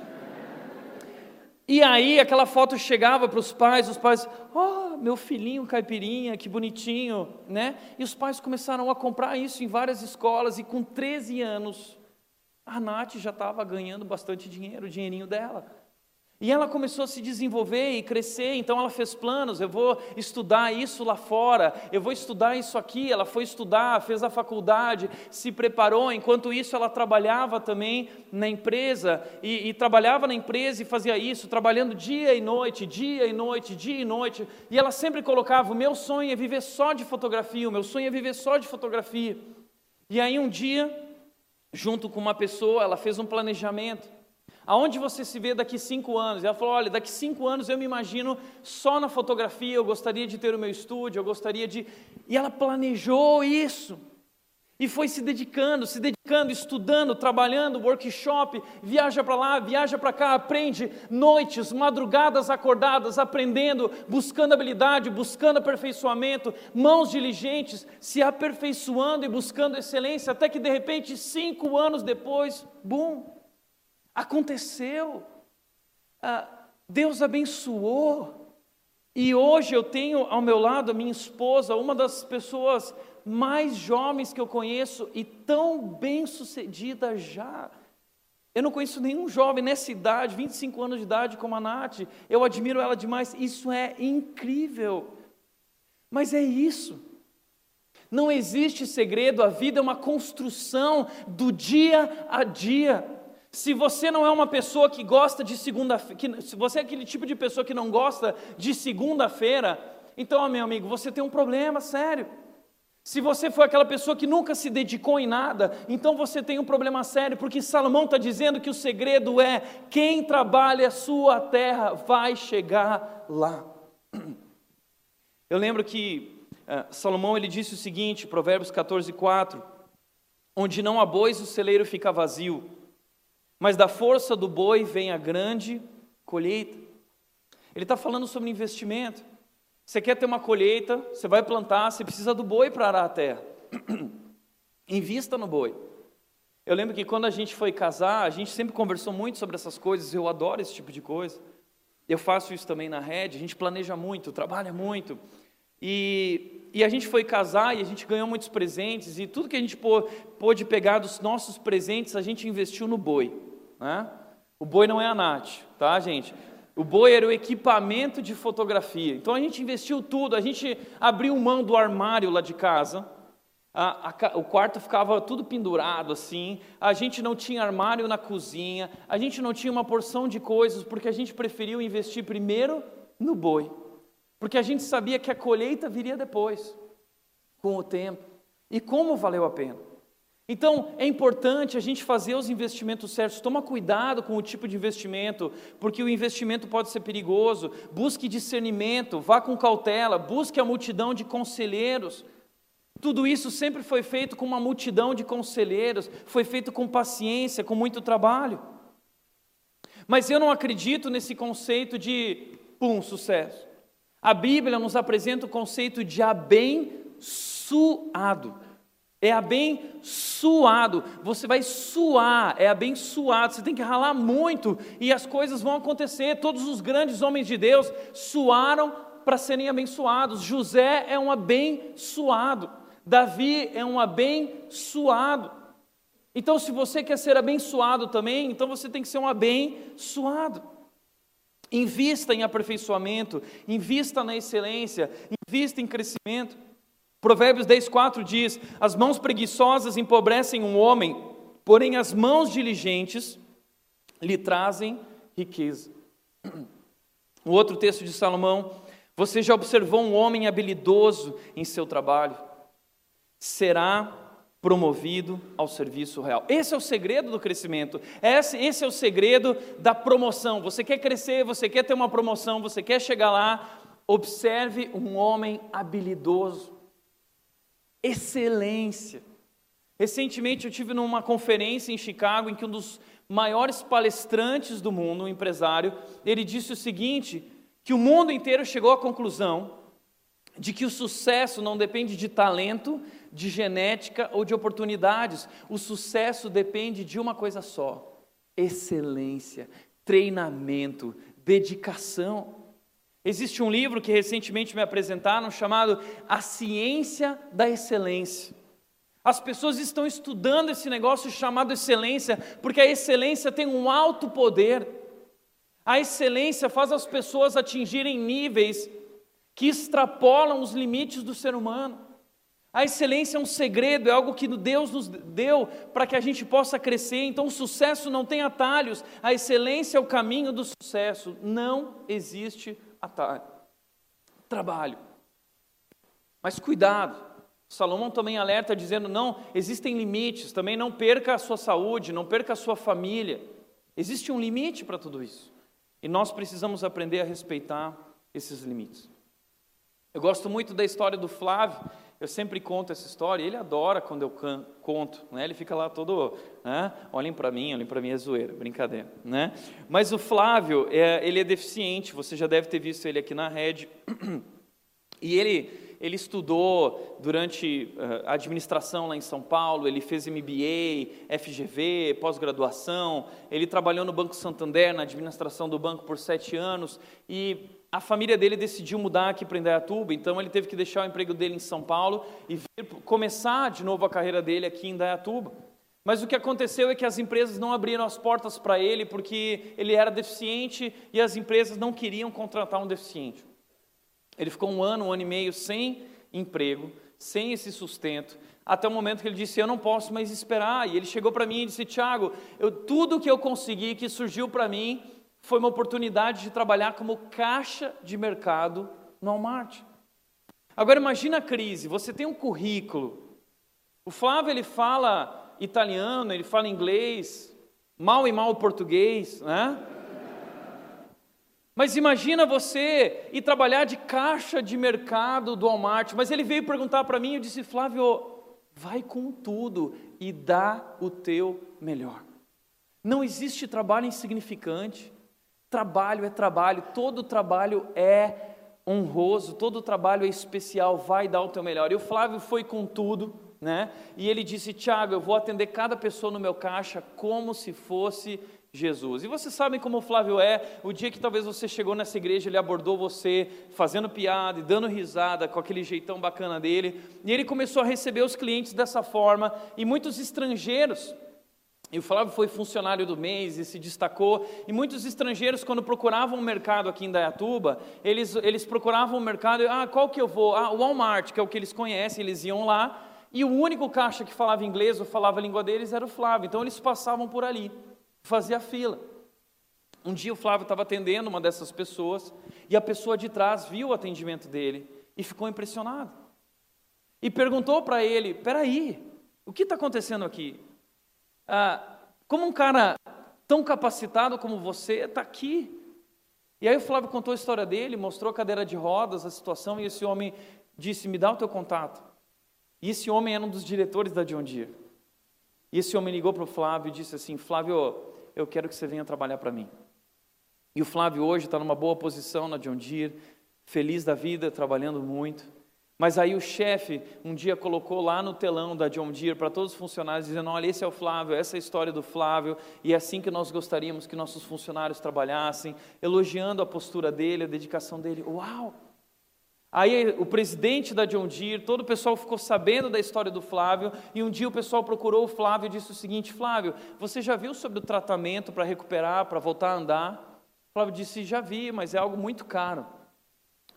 E aí aquela foto chegava para os pais, os pais, oh, meu filhinho caipirinha, que bonitinho, né? E os pais começaram a comprar isso em várias escolas e com 13 anos, a Nath já estava ganhando bastante dinheiro, o dinheirinho dela. E ela começou a se desenvolver e crescer, então ela fez planos, eu vou estudar isso lá fora, eu vou estudar isso aqui. Ela foi estudar, fez a faculdade, se preparou, enquanto isso ela trabalhava também na empresa, e, e trabalhava na empresa e fazia isso, trabalhando dia e noite, dia e noite, dia e noite, e ela sempre colocava: o meu sonho é viver só de fotografia, o meu sonho é viver só de fotografia. E aí um dia, junto com uma pessoa, ela fez um planejamento. Aonde você se vê daqui cinco anos? E ela falou: olha, daqui cinco anos eu me imagino só na fotografia, eu gostaria de ter o meu estúdio, eu gostaria de. E ela planejou isso. E foi se dedicando, se dedicando, estudando, trabalhando, workshop, viaja para lá, viaja para cá, aprende noites, madrugadas acordadas, aprendendo, buscando habilidade, buscando aperfeiçoamento, mãos diligentes, se aperfeiçoando e buscando excelência, até que de repente, cinco anos depois, bum, Aconteceu. Ah, Deus abençoou. E hoje eu tenho ao meu lado a minha esposa, uma das pessoas mais jovens que eu conheço e tão bem sucedida já. Eu não conheço nenhum jovem nessa idade, 25 anos de idade, como a Nath. Eu admiro ela demais. Isso é incrível. Mas é isso. Não existe segredo, a vida é uma construção do dia a dia. Se você não é uma pessoa que gosta de segunda-feira, se você é aquele tipo de pessoa que não gosta de segunda-feira, então, meu amigo, você tem um problema sério. Se você foi aquela pessoa que nunca se dedicou em nada, então você tem um problema sério, porque Salomão está dizendo que o segredo é: quem trabalha a sua terra vai chegar lá. Eu lembro que uh, Salomão ele disse o seguinte, Provérbios 14, 4: Onde não há bois, o celeiro fica vazio mas da força do boi vem a grande colheita. Ele está falando sobre investimento. Você quer ter uma colheita, você vai plantar, você precisa do boi para arar a terra. Invista no boi. Eu lembro que quando a gente foi casar, a gente sempre conversou muito sobre essas coisas, eu adoro esse tipo de coisa. Eu faço isso também na rede, a gente planeja muito, trabalha muito. E, e a gente foi casar e a gente ganhou muitos presentes, e tudo que a gente pôde pegar dos nossos presentes, a gente investiu no boi. Né? O boi não é a Nath, tá, gente? O boi era o equipamento de fotografia. Então a gente investiu tudo, a gente abriu mão do armário lá de casa. A, a, o quarto ficava tudo pendurado assim, a gente não tinha armário na cozinha, a gente não tinha uma porção de coisas, porque a gente preferiu investir primeiro no boi, porque a gente sabia que a colheita viria depois, com o tempo, e como valeu a pena. Então, é importante a gente fazer os investimentos certos. Toma cuidado com o tipo de investimento, porque o investimento pode ser perigoso. Busque discernimento, vá com cautela, busque a multidão de conselheiros. Tudo isso sempre foi feito com uma multidão de conselheiros, foi feito com paciência, com muito trabalho. Mas eu não acredito nesse conceito de pum, sucesso. A Bíblia nos apresenta o conceito de abençoado. É abençoado. Você vai suar, é abençoado. Você tem que ralar muito e as coisas vão acontecer. Todos os grandes homens de Deus suaram para serem abençoados. José é um abençoado. Davi é um abençoado. Então, se você quer ser abençoado também, então você tem que ser um abençoado. Invista em aperfeiçoamento, invista na excelência, invista em crescimento. Provérbios 10, 4 diz: As mãos preguiçosas empobrecem um homem, porém as mãos diligentes lhe trazem riqueza. O outro texto de Salomão: Você já observou um homem habilidoso em seu trabalho? Será promovido ao serviço real. Esse é o segredo do crescimento, esse, esse é o segredo da promoção. Você quer crescer, você quer ter uma promoção, você quer chegar lá, observe um homem habilidoso excelência. Recentemente eu tive numa conferência em Chicago em que um dos maiores palestrantes do mundo, um empresário, ele disse o seguinte, que o mundo inteiro chegou à conclusão de que o sucesso não depende de talento, de genética ou de oportunidades. O sucesso depende de uma coisa só: excelência, treinamento, dedicação. Existe um livro que recentemente me apresentaram chamado A Ciência da Excelência. As pessoas estão estudando esse negócio chamado excelência, porque a excelência tem um alto poder. A excelência faz as pessoas atingirem níveis que extrapolam os limites do ser humano. A excelência é um segredo, é algo que Deus nos deu para que a gente possa crescer. Então, o sucesso não tem atalhos, a excelência é o caminho do sucesso. Não existe atalho. Trabalho. Mas cuidado. Salomão também alerta dizendo: não, existem limites, também não perca a sua saúde, não perca a sua família. Existe um limite para tudo isso. E nós precisamos aprender a respeitar esses limites. Eu gosto muito da história do Flávio, eu sempre conto essa história, ele adora quando eu conto, né? ele fica lá todo, né? olhem para mim, olhem para mim, é zoeira, brincadeira. Né? Mas o Flávio, é, ele é deficiente, você já deve ter visto ele aqui na rede, e ele, ele estudou durante uh, a administração lá em São Paulo, ele fez MBA, FGV, pós-graduação, ele trabalhou no Banco Santander, na administração do banco por sete anos, e a família dele decidiu mudar aqui para Indaiatuba, então ele teve que deixar o emprego dele em São Paulo e vir, começar de novo a carreira dele aqui em Indaiatuba. Mas o que aconteceu é que as empresas não abriram as portas para ele porque ele era deficiente e as empresas não queriam contratar um deficiente. Ele ficou um ano, um ano e meio sem emprego, sem esse sustento, até o momento que ele disse: Eu não posso mais esperar. E ele chegou para mim e disse: Tiago, tudo que eu consegui, que surgiu para mim, foi uma oportunidade de trabalhar como caixa de mercado no Walmart. Agora imagina a crise, você tem um currículo. O Flávio ele fala italiano, ele fala inglês, mal e mal português, né? Mas imagina você ir trabalhar de caixa de mercado do Walmart. Mas ele veio perguntar para mim, eu disse, Flávio, vai com tudo e dá o teu melhor. Não existe trabalho insignificante. Trabalho é trabalho, todo trabalho é honroso, todo trabalho é especial, vai dar o teu melhor. E o Flávio foi com tudo, né? E ele disse: Tiago, eu vou atender cada pessoa no meu caixa como se fosse Jesus. E vocês sabem como o Flávio é, o dia que talvez você chegou nessa igreja, ele abordou você fazendo piada e dando risada com aquele jeitão bacana dele, e ele começou a receber os clientes dessa forma, e muitos estrangeiros e o Flávio foi funcionário do mês e se destacou. E muitos estrangeiros, quando procuravam um mercado aqui em Dayatuba, eles, eles procuravam um mercado, ah, qual que eu vou? Ah, o Walmart, que é o que eles conhecem, eles iam lá. E o único caixa que falava inglês ou falava a língua deles era o Flávio. Então eles passavam por ali, fazia fila. Um dia o Flávio estava atendendo uma dessas pessoas e a pessoa de trás viu o atendimento dele e ficou impressionado. E perguntou para ele: peraí, o que está acontecendo aqui? Ah, como um cara tão capacitado como você está aqui? E aí o Flávio contou a história dele, mostrou a cadeira de rodas, a situação, e esse homem disse: Me dá o teu contato. E esse homem era um dos diretores da John Deere. E esse homem ligou para o Flávio e disse assim: Flávio, eu quero que você venha trabalhar para mim. E o Flávio hoje está numa boa posição na John Deere, feliz da vida, trabalhando muito. Mas aí o chefe um dia colocou lá no telão da John Deere para todos os funcionários, dizendo: Olha, esse é o Flávio, essa é a história do Flávio, e é assim que nós gostaríamos que nossos funcionários trabalhassem, elogiando a postura dele, a dedicação dele. Uau! Aí o presidente da John Deere, todo o pessoal ficou sabendo da história do Flávio, e um dia o pessoal procurou o Flávio e disse o seguinte: Flávio, você já viu sobre o tratamento para recuperar, para voltar a andar? O Flávio disse: Já vi, mas é algo muito caro.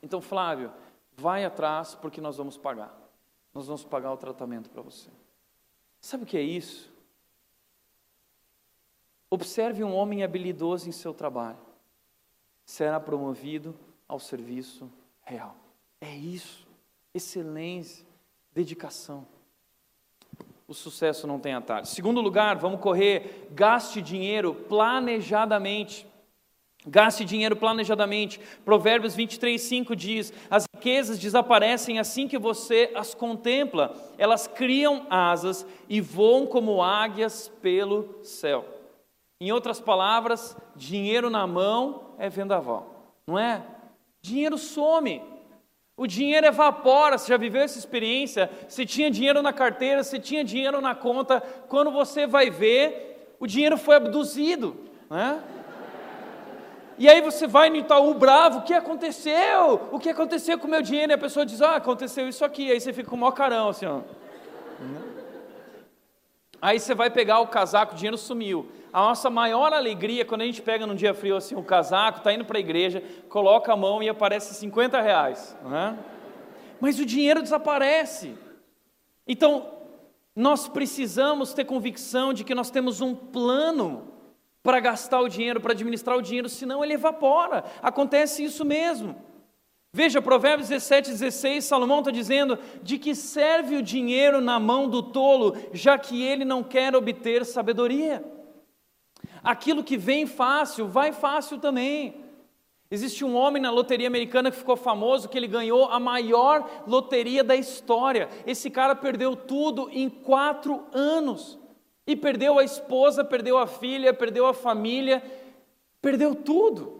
Então, Flávio, vai atrás porque nós vamos pagar. Nós vamos pagar o tratamento para você. Sabe o que é isso? Observe um homem habilidoso em seu trabalho. Será promovido ao serviço real. É isso. Excelência, dedicação. O sucesso não tem atalho. Segundo lugar, vamos correr, gaste dinheiro planejadamente. Gaste dinheiro planejadamente. Provérbios 23, 5 diz: As riquezas desaparecem assim que você as contempla, elas criam asas e voam como águias pelo céu. Em outras palavras, dinheiro na mão é vendaval, não é? Dinheiro some, o dinheiro evapora. Você já viveu essa experiência? Se tinha dinheiro na carteira, se tinha dinheiro na conta, quando você vai ver, o dinheiro foi abduzido, né? E aí você vai no Itaú bravo, o que aconteceu? O que aconteceu com o meu dinheiro? E a pessoa diz, ah, aconteceu isso aqui. Aí você fica com o maior carão, assim, ó. Aí você vai pegar o casaco, o dinheiro sumiu. A nossa maior alegria quando a gente pega num dia frio assim o casaco, está indo para a igreja, coloca a mão e aparece 50 reais. Né? Mas o dinheiro desaparece. Então, nós precisamos ter convicção de que nós temos um plano para gastar o dinheiro, para administrar o dinheiro, senão ele evapora. Acontece isso mesmo. Veja, Provérbios 17, 16, Salomão está dizendo: de que serve o dinheiro na mão do tolo, já que ele não quer obter sabedoria. Aquilo que vem fácil, vai fácil também. Existe um homem na loteria americana que ficou famoso, que ele ganhou a maior loteria da história. Esse cara perdeu tudo em quatro anos. E perdeu a esposa, perdeu a filha, perdeu a família, perdeu tudo.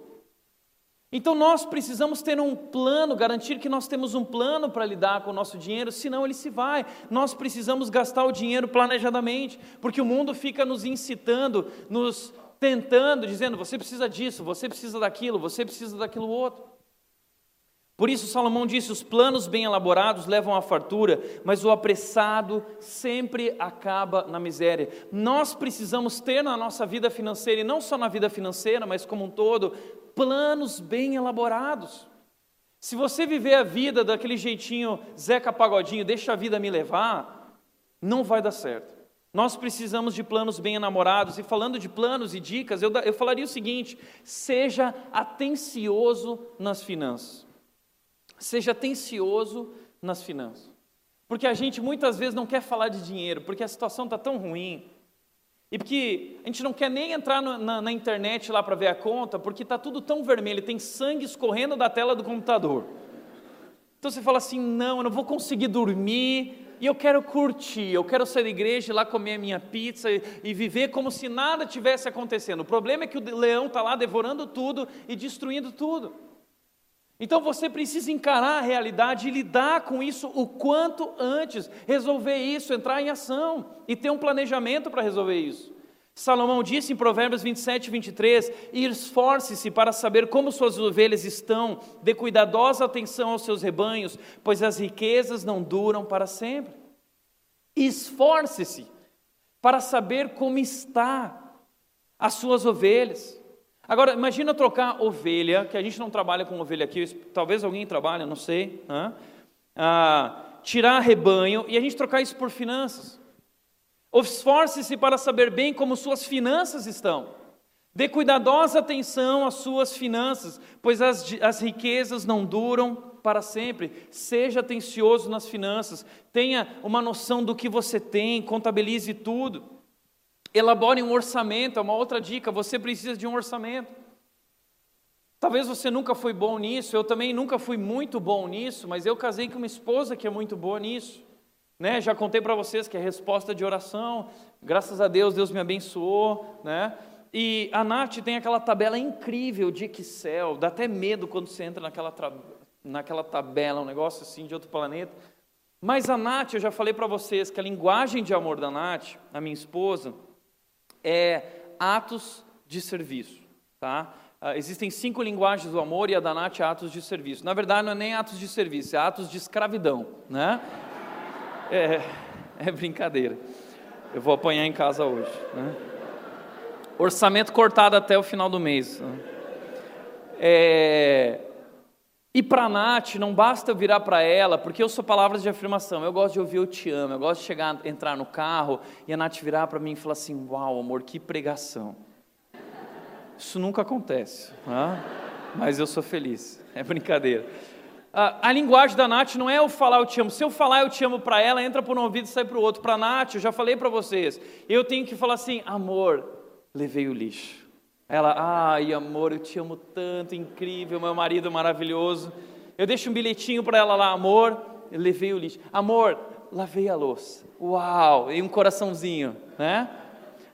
Então nós precisamos ter um plano, garantir que nós temos um plano para lidar com o nosso dinheiro, senão ele se vai. Nós precisamos gastar o dinheiro planejadamente, porque o mundo fica nos incitando, nos tentando, dizendo: você precisa disso, você precisa daquilo, você precisa daquilo outro. Por isso, Salomão disse: os planos bem elaborados levam à fartura, mas o apressado sempre acaba na miséria. Nós precisamos ter na nossa vida financeira, e não só na vida financeira, mas como um todo, planos bem elaborados. Se você viver a vida daquele jeitinho Zeca Pagodinho, deixa a vida me levar, não vai dar certo. Nós precisamos de planos bem enamorados, e falando de planos e dicas, eu, eu falaria o seguinte: seja atencioso nas finanças. Seja atencioso nas finanças. Porque a gente muitas vezes não quer falar de dinheiro, porque a situação está tão ruim. E porque a gente não quer nem entrar no, na, na, internet lá para ver a conta, porque está tudo tão vermelho, tem sangue escorrendo da tela do computador. Então você fala assim: não, eu não vou conseguir dormir, e eu quero curtir, eu quero sair da igreja, lá comer a minha pizza e, e viver como se nada tivesse acontecendo. O problema é que o leão está lá devorando tudo e destruindo tudo. Então você precisa encarar a realidade e lidar com isso o quanto antes, resolver isso, entrar em ação e ter um planejamento para resolver isso. Salomão disse em Provérbios 27, 23: Esforce-se para saber como suas ovelhas estão, dê cuidadosa atenção aos seus rebanhos, pois as riquezas não duram para sempre. Esforce-se para saber como está as suas ovelhas. Agora, imagina trocar ovelha, que a gente não trabalha com ovelha aqui, talvez alguém trabalhe, não sei. Né? Ah, tirar rebanho e a gente trocar isso por finanças. Esforce-se para saber bem como suas finanças estão. Dê cuidadosa atenção às suas finanças, pois as, as riquezas não duram para sempre. Seja atencioso nas finanças, tenha uma noção do que você tem, contabilize tudo. Elabore um orçamento, é uma outra dica, você precisa de um orçamento. Talvez você nunca foi bom nisso, eu também nunca fui muito bom nisso, mas eu casei com uma esposa que é muito boa nisso. Né? Já contei para vocês que a resposta de oração, graças a Deus, Deus me abençoou, né? E a Nath tem aquela tabela incrível de Excel, dá até medo quando você entra naquela, naquela tabela, um negócio assim de outro planeta. Mas a Nath, eu já falei para vocês que a linguagem de amor da Nath, a minha esposa, é atos de serviço, tá? Uh, existem cinco linguagens do amor e a da Nath é atos de serviço. Na verdade, não é nem atos de serviço, é atos de escravidão, né? É, é brincadeira. Eu vou apanhar em casa hoje, né? Orçamento cortado até o final do mês. Né? É, e para a Nath, não basta eu virar para ela, porque eu sou palavras de afirmação, eu gosto de ouvir eu te amo, eu gosto de chegar, entrar no carro e a Nath virar para mim e falar assim: Uau, amor, que pregação. Isso nunca acontece, né? mas eu sou feliz, é brincadeira. A, a, linguagem da Nath não é eu falar eu te amo. Se eu falar eu te amo para ela, entra por um ouvido e sai para o outro. Para a Nath, eu já falei para vocês, eu tenho que falar assim: amor, levei o lixo. Ela, ai amor, eu te amo tanto, incrível, meu marido maravilhoso. Eu deixo um bilhetinho para ela lá, amor, eu levei o lixo. Amor, lavei a louça. Uau, e um coraçãozinho, né?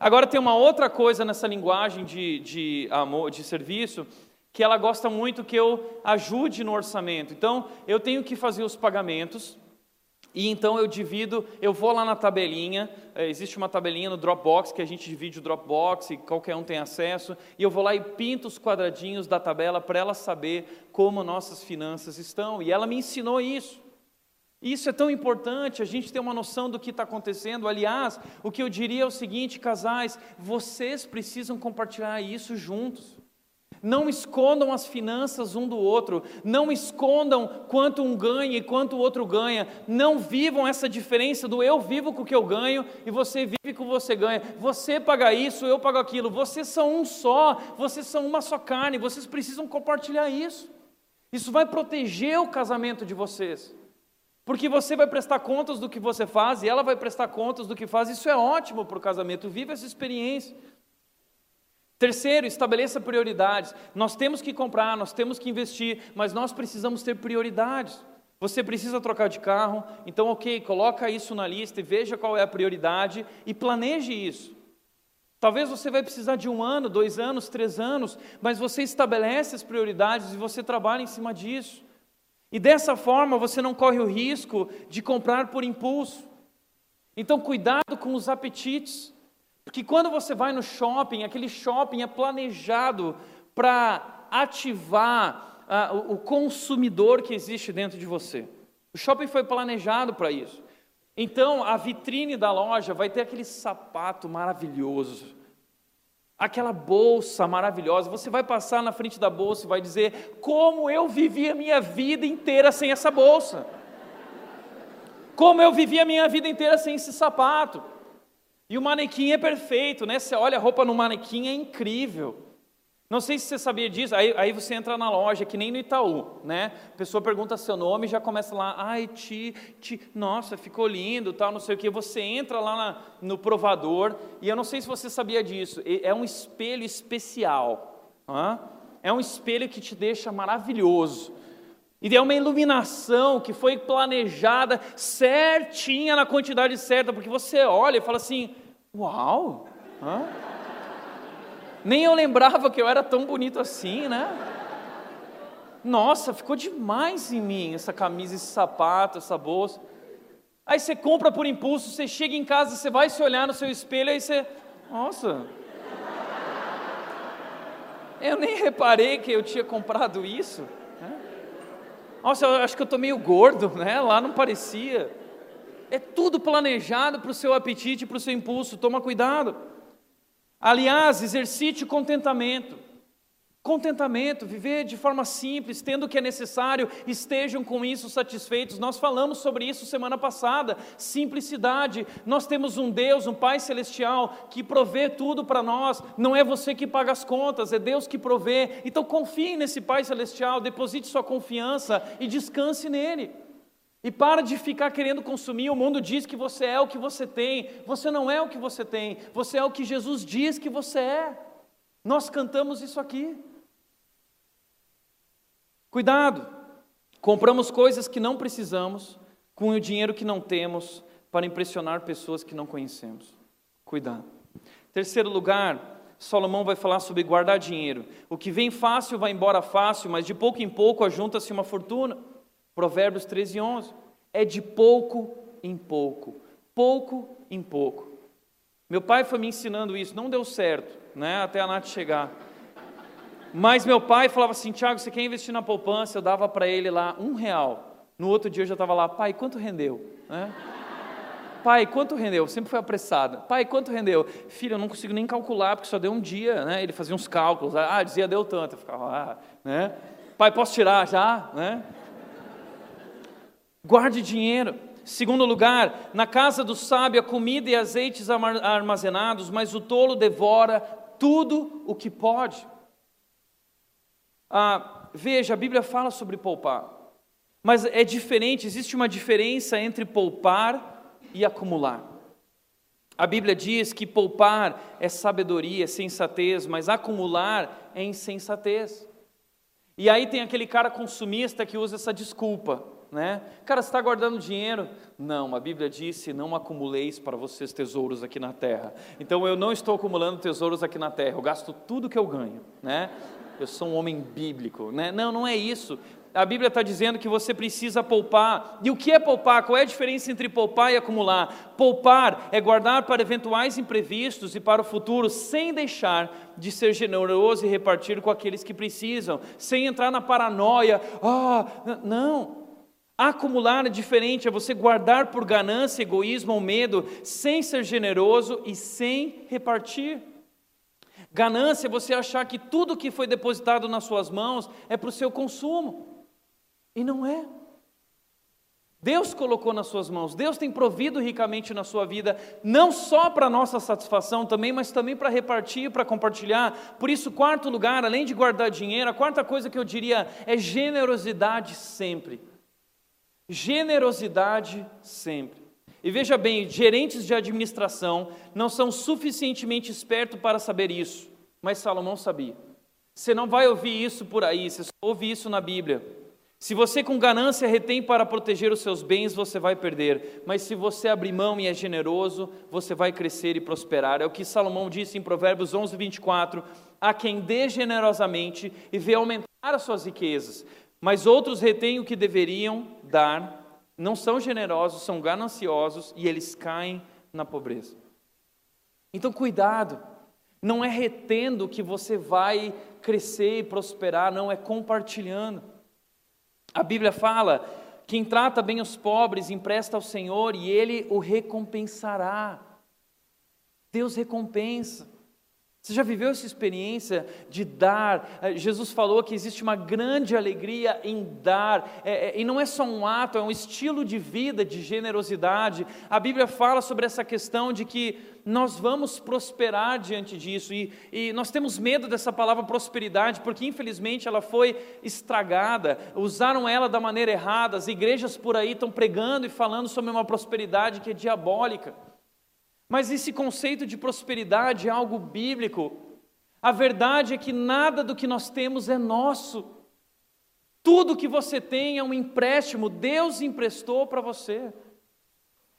Agora tem uma outra coisa nessa linguagem de, de amor, de serviço, que ela gosta muito que eu ajude no orçamento. Então, eu tenho que fazer os pagamentos, e então eu divido, eu vou lá na tabelinha, eh, existe uma tabelinha no Dropbox que a gente divide o Dropbox e qualquer um tem acesso, e eu vou lá e pinto os quadradinhos da tabela para ela saber como nossas finanças estão, e ela me ensinou isso. Isso é tão importante, a gente ter uma noção do que está acontecendo. Aliás, o que eu diria é o seguinte, casais, vocês precisam compartilhar isso juntos. Não escondam as finanças um do outro, não escondam quanto um ganha e quanto o outro ganha, não vivam essa diferença do eu vivo com o que eu ganho e você vive com o que você ganha. Você paga isso, eu pago aquilo. Vocês são um só, vocês são uma só carne, vocês precisam compartilhar isso. Isso vai proteger o casamento de vocês. Porque você vai prestar contas do que você faz e ela vai prestar contas do que faz. Isso é ótimo para o casamento. Viva essa experiência. Terceiro, estabeleça prioridades. Nós temos que comprar, nós temos que investir, mas nós precisamos ter prioridades. Você precisa trocar de carro, então, ok, coloca isso na lista e veja qual é a prioridade e planeje isso. Talvez você vai precisar de um ano, dois anos, três anos, mas você estabelece as prioridades e você trabalha em cima disso. E dessa forma você não corre o risco de comprar por impulso. Então, cuidado com os apetites. Porque quando você vai no shopping, aquele shopping é planejado para ativar o, o consumidor que existe dentro de você. O shopping foi planejado para isso. Então, a vitrine da loja vai ter aquele sapato maravilhoso, aquela bolsa maravilhosa. Você vai passar na frente da bolsa e vai dizer: Como eu vivi a minha vida inteira sem essa bolsa? Como eu vivi a minha vida inteira sem esse sapato? E o manequim é perfeito, né? Você olha a roupa no manequim, é incrível. Não sei se você sabia disso, aí, aí você entra na loja, que nem no Itaú, né? A pessoa pergunta seu nome e já começa lá, ai, ti, ti, nossa, ficou lindo, tal, não sei o que. Você entra lá na, no provador, e eu não sei se você sabia disso, é um espelho especial. Hein? É um espelho que te deixa maravilhoso. E é uma iluminação que foi planejada certinha na quantidade certa, porque você olha e fala assim: Uau! Hã? Nem eu lembrava que eu era tão bonito assim, né? Nossa, ficou demais em mim essa camisa, esse sapato, essa bolsa. Aí você compra por impulso, você chega em casa, você vai se olhar no seu espelho, aí você. Nossa! Eu nem reparei que eu tinha comprado isso. Né? Nossa, eu acho que eu estou meio gordo, né? Lá não parecia. É tudo planejado para o seu apetite, para o seu impulso, toma cuidado. Aliás, exercite contentamento. Contentamento, viver de forma simples, tendo o que é necessário, estejam com isso satisfeitos. Nós falamos sobre isso semana passada. Simplicidade. Nós temos um Deus, um Pai Celestial, que provê tudo para nós. Não é você que paga as contas, é Deus que provê. Então confie nesse Pai Celestial, deposite sua confiança e descanse nele. E para de ficar querendo consumir. O mundo diz que você é o que você tem. Você não é o que você tem. Você é o que Jesus diz que você é. Nós cantamos isso aqui. Cuidado. Compramos coisas que não precisamos com o dinheiro que não temos para impressionar pessoas que não conhecemos. Cuidado. Terceiro lugar, Salomão vai falar sobre guardar dinheiro. O que vem fácil vai embora fácil, mas de pouco em pouco ajunta-se uma fortuna. Provérbios 13, 11. É de pouco em pouco, pouco em pouco. Meu pai foi me ensinando isso, não deu certo, né, até a Nath chegar. Mas meu pai falava assim, Tiago, você quer investir na poupança? Eu dava para ele lá um real. No outro dia eu já estava lá, pai, quanto rendeu? Né? Pai, quanto rendeu? Sempre foi apressado. Pai, quanto rendeu? Filho, eu não consigo nem calcular, porque só deu um dia, né? Ele fazia uns cálculos. Ah, dizia deu tanto. Eu ficava, ah, né? Pai, posso tirar já? Né? Guarde dinheiro. Segundo lugar, na casa do sábio a comida e azeites armazenados, mas o tolo devora tudo o que pode. Ah, veja, a Bíblia fala sobre poupar, mas é diferente, existe uma diferença entre poupar e acumular. A Bíblia diz que poupar é sabedoria, é sensatez, mas acumular é insensatez. E aí tem aquele cara consumista que usa essa desculpa, né? Cara, você está guardando dinheiro? Não, a Bíblia disse: não acumuleis para vocês tesouros aqui na terra. Então eu não estou acumulando tesouros aqui na terra, eu gasto tudo que eu ganho, né? Eu sou um homem bíblico, né? Não, não é isso a Bíblia está dizendo que você precisa poupar. E o que é poupar? Qual é a diferença entre poupar e acumular? Poupar é guardar para eventuais imprevistos e para o futuro, sem deixar de ser generoso e repartir com aqueles que precisam, sem entrar na paranoia. Ah, não. Acumular é diferente, é você guardar por ganância, egoísmo ou medo, sem ser generoso e sem repartir. Ganância é você achar que tudo que foi depositado nas suas mãos é para o seu consumo. E não é. Deus colocou nas suas mãos, Deus tem provido ricamente na sua vida, não só para nossa satisfação também, mas também para repartir, para compartilhar. Por isso, quarto lugar, além de guardar dinheiro, a quarta coisa que eu diria é generosidade sempre. Generosidade sempre. E veja bem, gerentes de administração não são suficientemente espertos para saber isso, mas Salomão sabia. Você não vai ouvir isso por aí, você só ouve isso na Bíblia. Se você com ganância retém para proteger os seus bens, você vai perder. Mas se você abrir mão e é generoso, você vai crescer e prosperar. É o que Salomão disse em Provérbios 11, 24: A quem dê generosamente e vê aumentar as suas riquezas. Mas outros retêm o que deveriam dar, não são generosos, são gananciosos e eles caem na pobreza. Então, cuidado. Não é retendo que você vai crescer e prosperar, não, é compartilhando. A Bíblia fala: quem trata bem os pobres empresta ao Senhor e ele o recompensará. Deus recompensa. Você já viveu essa experiência de dar? Eh, Jesus falou que existe uma grande alegria em dar, é, é, e não é só um ato, é um estilo de vida de generosidade. A Bíblia fala sobre essa questão de que nós vamos prosperar diante disso, e, e nós temos medo dessa palavra prosperidade, porque infelizmente ela foi estragada, usaram ela da maneira errada, as igrejas por aí estão pregando e falando sobre uma prosperidade que é diabólica. Mas esse conceito de prosperidade é algo bíblico. A verdade é que nada do que nós temos é nosso. Tudo que você tem é um empréstimo, Deus emprestou para você.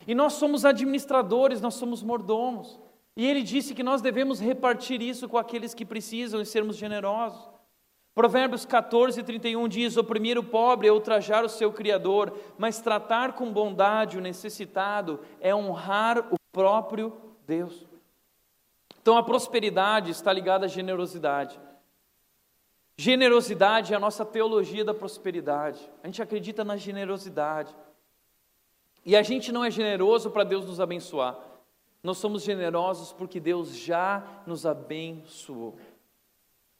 E nós somos administradores, nós somos mordomos. E ele disse que nós devemos repartir isso com aqueles que precisam e sermos generosos. Provérbios 14, 31 diz: Oprimir o pobre é ultrajar o seu Criador, mas tratar com bondade o necessitado é honrar o próprio Deus. Então a prosperidade está ligada à generosidade. Generosidade é a nossa teologia da prosperidade. A gente acredita na generosidade. E a gente não é generoso para Deus nos abençoar. Nós somos generosos porque Deus já nos abençoou.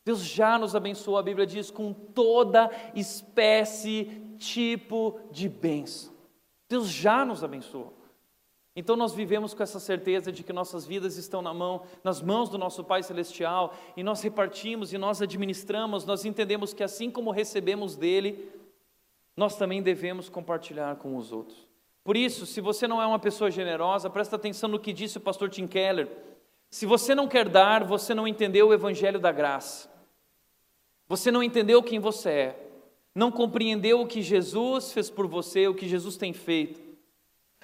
Deus já nos abençoou, a Bíblia diz, com toda espécie, tipo de bênção. Deus já nos abençoou. Então nós vivemos com essa certeza de que nossas vidas estão na mão, nas mãos do nosso Pai celestial, e nós repartimos e nós administramos, nós entendemos que assim como recebemos dele, nós também devemos compartilhar com os outros. Por isso, se você não é uma pessoa generosa, presta atenção no que disse o pastor Tim Keller. Se você não quer dar, você não entendeu o evangelho da graça. Você não entendeu quem você é. Não compreendeu o que Jesus fez por você, o que Jesus tem feito.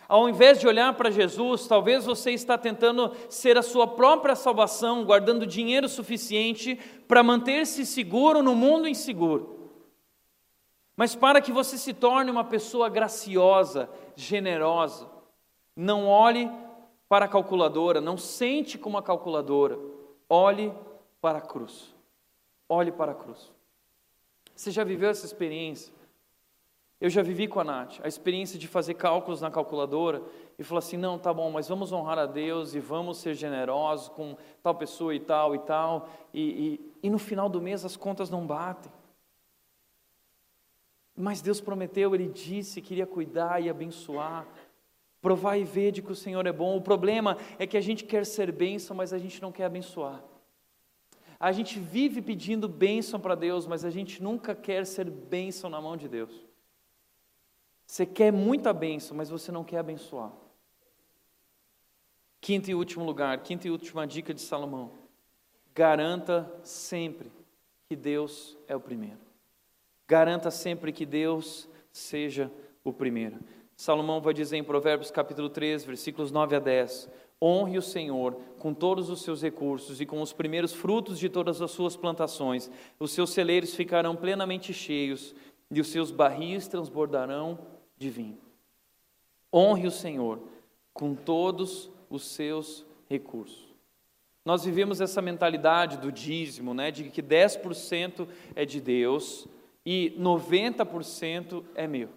Ao invés de olhar para Jesus, talvez você está tentando ser a sua própria salvação, guardando dinheiro suficiente para manter-se seguro no mundo inseguro. Mas para que você se torne uma pessoa graciosa, generosa, não olhe para a calculadora, não sente como a calculadora, olhe para a cruz. Olhe para a cruz. Você já viveu essa experiência? Eu já vivi com a Nath, a experiência de fazer cálculos na calculadora e falar assim: não, tá bom, mas vamos honrar a Deus e vamos ser generosos com tal pessoa e tal e tal, e, e, e no final do mês as contas não batem. Mas Deus prometeu, Ele disse que iria cuidar e abençoar. Provar e ver de que o Senhor é bom. O problema é que a gente quer ser bênção, mas a gente não quer abençoar. A gente vive pedindo bênção para Deus, mas a gente nunca quer ser bênção na mão de Deus. Você quer muita bênção, mas você não quer abençoar. Quinto e último lugar, quinta e última dica de Salomão. Garanta sempre que Deus é o primeiro. Garanta sempre que Deus seja o primeiro. Salomão vai dizer em Provérbios capítulo 3, versículos 9 a 10: Honre o Senhor com todos os seus recursos e com os primeiros frutos de todas as suas plantações. Os seus celeiros ficarão plenamente cheios e os seus barris transbordarão de vinho. Honre o Senhor com todos os seus recursos. Nós vivemos essa mentalidade do dízimo, né, de que 10% é de Deus e 90% é meu.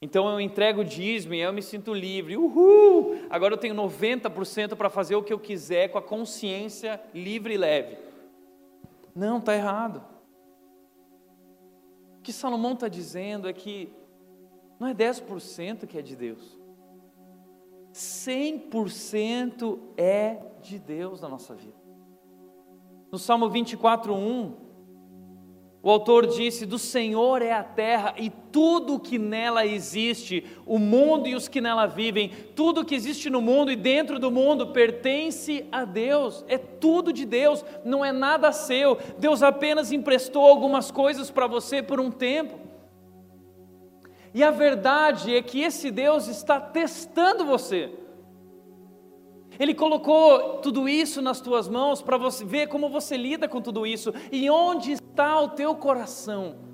Então eu entrego o dízimo e eu me sinto livre. Uhul! Agora eu tenho 90% para fazer o que eu quiser com a consciência livre e leve. Não, está errado. O que Salomão está dizendo é que não é 10% que é de Deus. 100% é de Deus na nossa vida. No Salmo 24, 1, o autor disse: Do Senhor é a terra e tudo que nela existe, o mundo e os que nela vivem, tudo que existe no mundo e dentro do mundo pertence a Deus, é tudo de Deus, não é nada seu. Deus apenas emprestou algumas coisas para você por um tempo. E a verdade é que esse Deus está testando você. Ele colocou tudo isso nas tuas mãos para você ver como você lida com tudo isso e onde está o teu coração.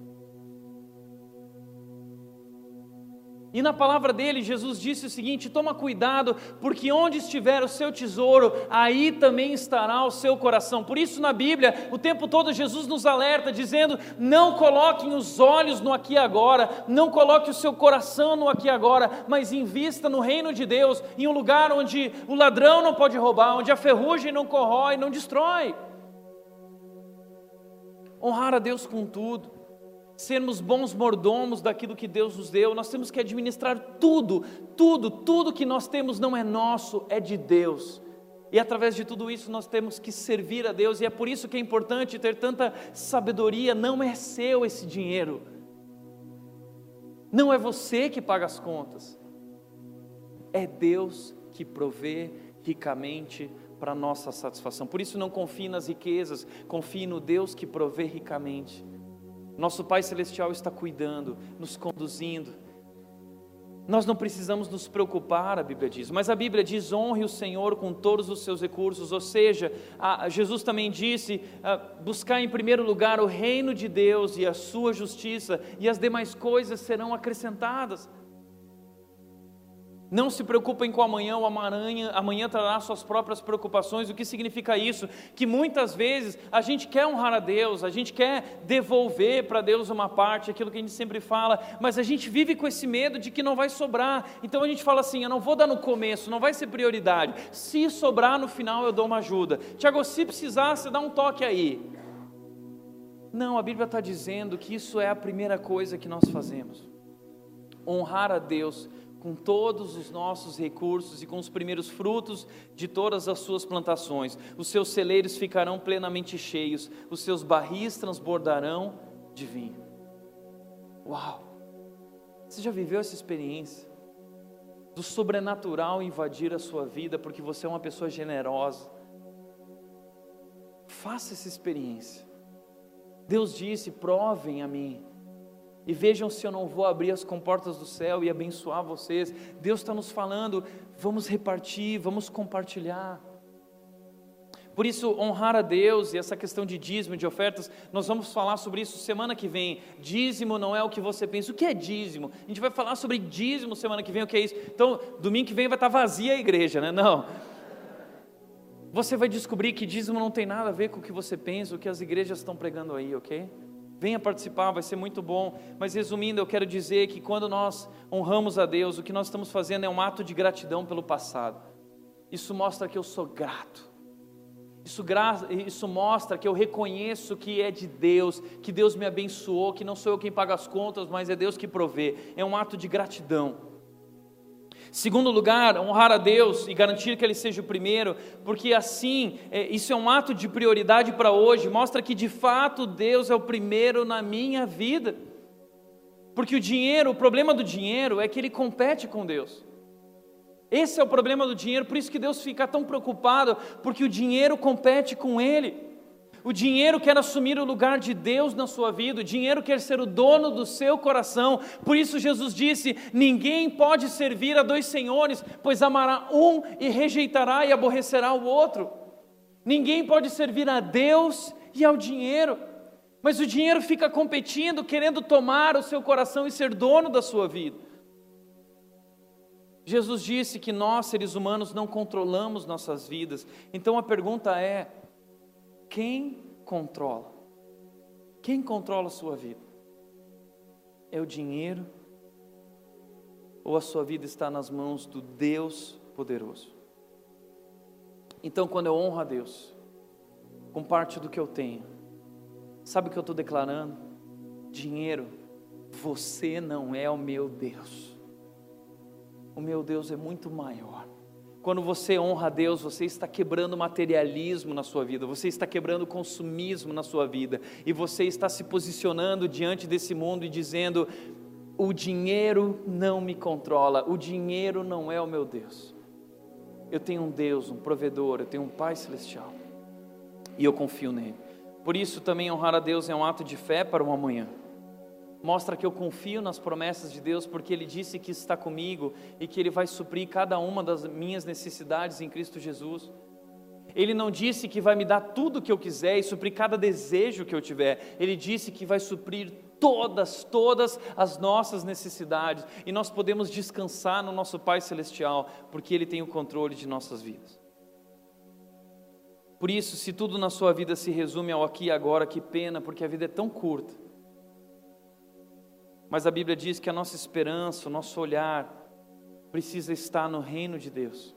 E na palavra dele, Jesus disse o seguinte: toma cuidado, porque onde estiver o seu tesouro, aí também estará o seu coração. Por isso, na Bíblia, o tempo todo Jesus nos alerta, dizendo: não coloquem os olhos no aqui e agora, não coloque o seu coração no aqui e agora, mas invista no reino de Deus, em um lugar onde o ladrão não pode roubar, onde a ferrugem não corrói, não destrói. Honrar a Deus com tudo sermos bons mordomos daquilo que Deus nos deu, nós temos que administrar tudo, tudo, tudo que nós temos não é nosso, é de Deus. E através de tudo isso nós temos que servir a Deus, e é por isso que é importante ter tanta sabedoria. Não é seu esse dinheiro, não é você que paga as contas, é Deus que provê ricamente para nossa satisfação. Por isso, não confie nas riquezas, confie no Deus que provê ricamente. Nosso Pai Celestial está cuidando, nos conduzindo. Nós não precisamos nos preocupar, a Bíblia diz, mas a Bíblia diz: honre o Senhor com todos os seus recursos, ou seja, a, Jesus também disse: a, buscar em primeiro lugar o reino de Deus e a sua justiça, e as demais coisas serão acrescentadas. Não se preocupem com amanhã, o amanhã, amanhã trará suas próprias preocupações. O que significa isso? Que muitas vezes a gente quer honrar a Deus, a gente quer devolver para Deus uma parte, aquilo que a gente sempre fala, mas a gente vive com esse medo de que não vai sobrar. Então a gente fala assim: eu não vou dar no começo, não vai ser prioridade. Se sobrar no final, eu dou uma ajuda. Tiago, se precisar, você dá um toque aí. Não, a Bíblia está dizendo que isso é a primeira coisa que nós fazemos. Honrar a Deus com todos os nossos recursos e com os primeiros frutos de todas as suas plantações. Os seus celeiros ficarão plenamente cheios, os seus barris transbordarão de vinho. Uau! Você já viveu essa experiência? Do sobrenatural invadir a sua vida porque você é uma pessoa generosa. Faça essa experiência. Deus disse: provem a mim e vejam se eu não vou abrir as comportas do céu e abençoar vocês. Deus está nos falando, vamos repartir, vamos compartilhar. Por isso, honrar a Deus e essa questão de dízimo, de ofertas, nós vamos falar sobre isso semana que vem. Dízimo não é o que você pensa. O que é dízimo? A gente vai falar sobre dízimo semana que vem, o que é isso? Então, domingo que vem vai estar vazia a igreja, né? Não. Você vai descobrir que dízimo não tem nada a ver com o que você pensa, o que as igrejas estão pregando aí, ok? Venha participar, vai ser muito bom. Mas resumindo, eu quero dizer que quando nós honramos a Deus, o que nós estamos fazendo é um ato de gratidão pelo passado. Isso mostra que eu sou grato. Isso, isso mostra que eu reconheço que é de Deus, que Deus me abençoou, que não sou eu quem paga as contas, mas é Deus que provê. É um ato de gratidão. Segundo lugar, honrar a Deus e garantir que Ele seja o primeiro, porque assim, é, isso é um ato de prioridade para hoje, mostra que de fato Deus é o primeiro na minha vida. Porque o dinheiro, o problema do dinheiro é que ele compete com Deus. Esse é o problema do dinheiro, por isso que Deus fica tão preocupado, porque o dinheiro compete com Ele. O dinheiro quer assumir o lugar de Deus na sua vida, o dinheiro quer ser o dono do seu coração. Por isso Jesus disse: Ninguém pode servir a dois senhores, pois amará um e rejeitará e aborrecerá o outro. Ninguém pode servir a Deus e ao dinheiro. Mas o dinheiro fica competindo, querendo tomar o seu coração e ser dono da sua vida. Jesus disse que nós, seres humanos, não controlamos nossas vidas. Então a pergunta é: quem controla? Quem controla a sua vida? É o dinheiro? Ou a sua vida está nas mãos do Deus poderoso? Então, quando eu honro a Deus, com parte do que eu tenho, sabe o que eu estou declarando? Dinheiro, você não é o meu Deus. O meu Deus é muito maior. Quando você honra a Deus, você está quebrando materialismo na sua vida, você está quebrando consumismo na sua vida, e você está se posicionando diante desse mundo e dizendo: o dinheiro não me controla, o dinheiro não é o meu Deus. Eu tenho um Deus, um provedor, eu tenho um Pai celestial, e eu confio nele. Por isso, também honrar a Deus é um ato de fé para o amanhã mostra que eu confio nas promessas de Deus, porque Ele disse que está comigo e que Ele vai suprir cada uma das minhas necessidades em Cristo Jesus. Ele não disse que vai me dar tudo o que eu quiser e suprir cada desejo que eu tiver. Ele disse que vai suprir todas, todas as nossas necessidades. E nós podemos descansar no nosso Pai Celestial, porque Ele tem o controle de nossas vidas. Por isso, se tudo na sua vida se resume ao aqui e agora, que pena, porque a vida é tão curta. Mas a Bíblia diz que a nossa esperança, o nosso olhar, precisa estar no reino de Deus.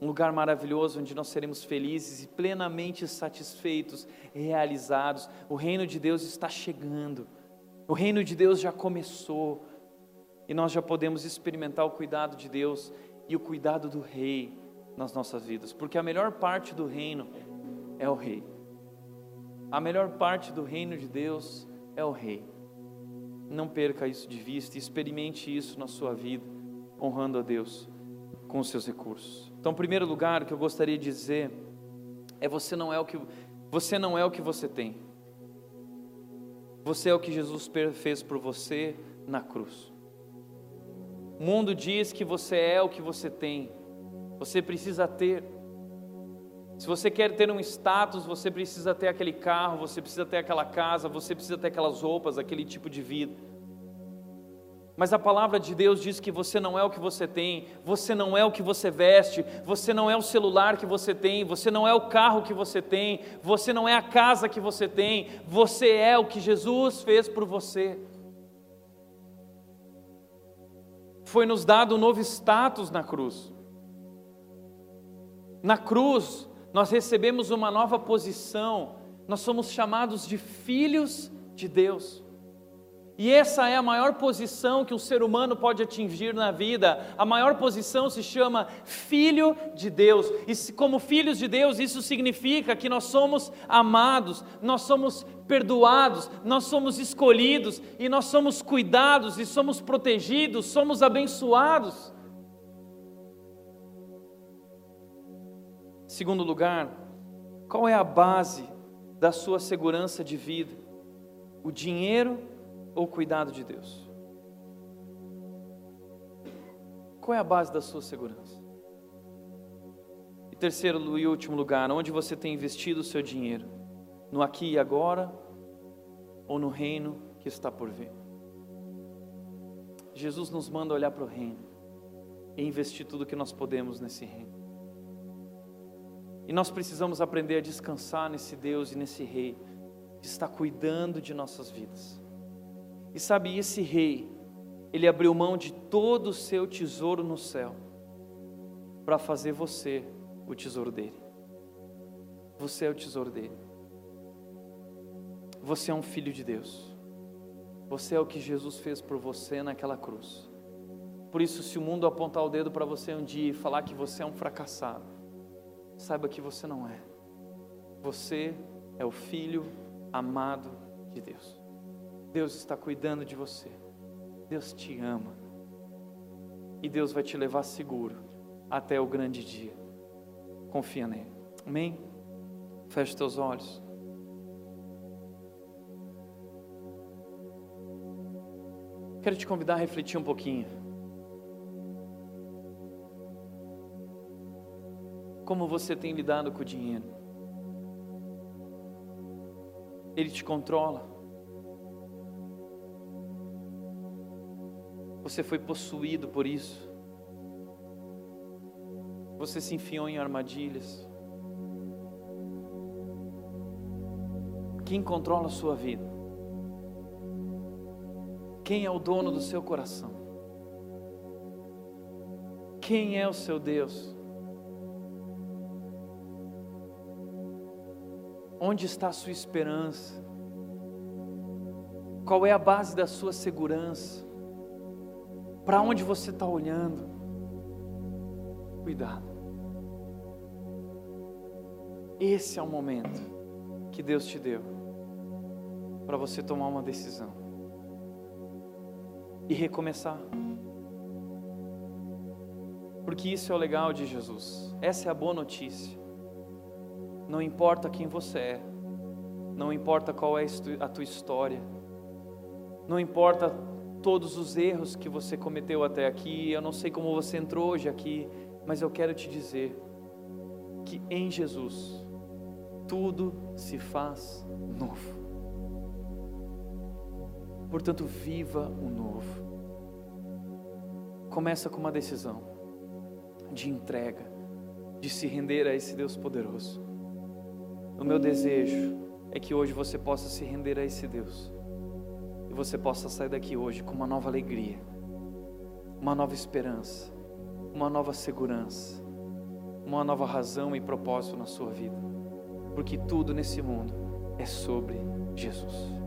Um lugar maravilhoso onde nós seremos felizes e plenamente satisfeitos, realizados. O reino de Deus está chegando. O reino de Deus já começou. E nós já podemos experimentar o cuidado de Deus e o cuidado do rei nas nossas vidas, porque a melhor parte do reino é o rei. A melhor parte do reino de Deus é o rei. Não perca isso de vista, experimente isso na sua vida, honrando a Deus com os seus recursos. Então, em primeiro lugar, o que eu gostaria de dizer é você não é o que você não é o que você tem. Você é o que Jesus fez por você na cruz. O mundo diz que você é o que você tem. Você precisa ter. Se você quer ter um status, você precisa ter aquele carro, você precisa ter aquela casa, você precisa ter aquelas roupas, aquele tipo de vida. Mas a palavra de Deus diz que você não é o que você tem, você não é o que você veste, você não é o celular que você tem, você não é o carro que você tem, você não é a casa que você tem, você é o que Jesus fez por você. Foi nos dado um novo status na cruz. Na cruz, nós recebemos uma nova posição, nós somos chamados de filhos de Deus. E essa é a maior posição que um ser humano pode atingir na vida. A maior posição se chama filho de Deus. E como filhos de Deus, isso significa que nós somos amados, nós somos perdoados, nós somos escolhidos e nós somos cuidados e somos protegidos, somos abençoados. Segundo lugar, qual é a base da sua segurança de vida? O dinheiro ou cuidado de Deus? Qual é a base da sua segurança? E terceiro e último lugar, onde você tem investido o seu dinheiro? No aqui e agora ou no reino que está por vir? Jesus nos manda olhar para o reino e investir tudo que nós podemos nesse reino. E nós precisamos aprender a descansar nesse Deus e nesse Rei que está cuidando de nossas vidas. E sabe, esse Rei, ele abriu mão de todo o seu tesouro no céu para fazer você o tesouro dele. Você é o tesouro dele. Você é um filho de Deus. Você é o que Jesus fez por você naquela cruz. Por isso, se o mundo apontar o dedo para você um dia e falar que você é um fracassado, saiba que você não é. Você é o filho amado de Deus. Deus está cuidando de você. Deus te ama. E Deus vai te levar seguro até o grande dia. Confia nele. Amém? Feche teus olhos. Quero te convidar a refletir um pouquinho. Como você tem lidado com o dinheiro? Ele te controla? Você foi possuído por isso? Você se enfiou em armadilhas? Quem controla a sua vida? Quem é o dono do seu coração? Quem é o seu Deus? Onde está a sua esperança? Qual é a base da sua segurança? Para onde você está olhando? Cuidado. Esse é o momento que Deus te deu para você tomar uma decisão e recomeçar. Porque isso é o legal de Jesus. Essa é a boa notícia. Não importa quem você é, não importa qual é a tua história, não importa todos os erros que você cometeu até aqui, eu não sei como você entrou hoje aqui, mas eu quero te dizer que em Jesus tudo se faz novo. Portanto, viva o novo. Começa com uma decisão de entrega, de se render a esse Deus poderoso. O meu desejo é que hoje você possa se render a esse Deus e você possa sair daqui hoje com uma nova alegria, uma nova esperança, uma nova segurança, uma nova razão e propósito na sua vida, porque tudo nesse mundo é sobre Jesus.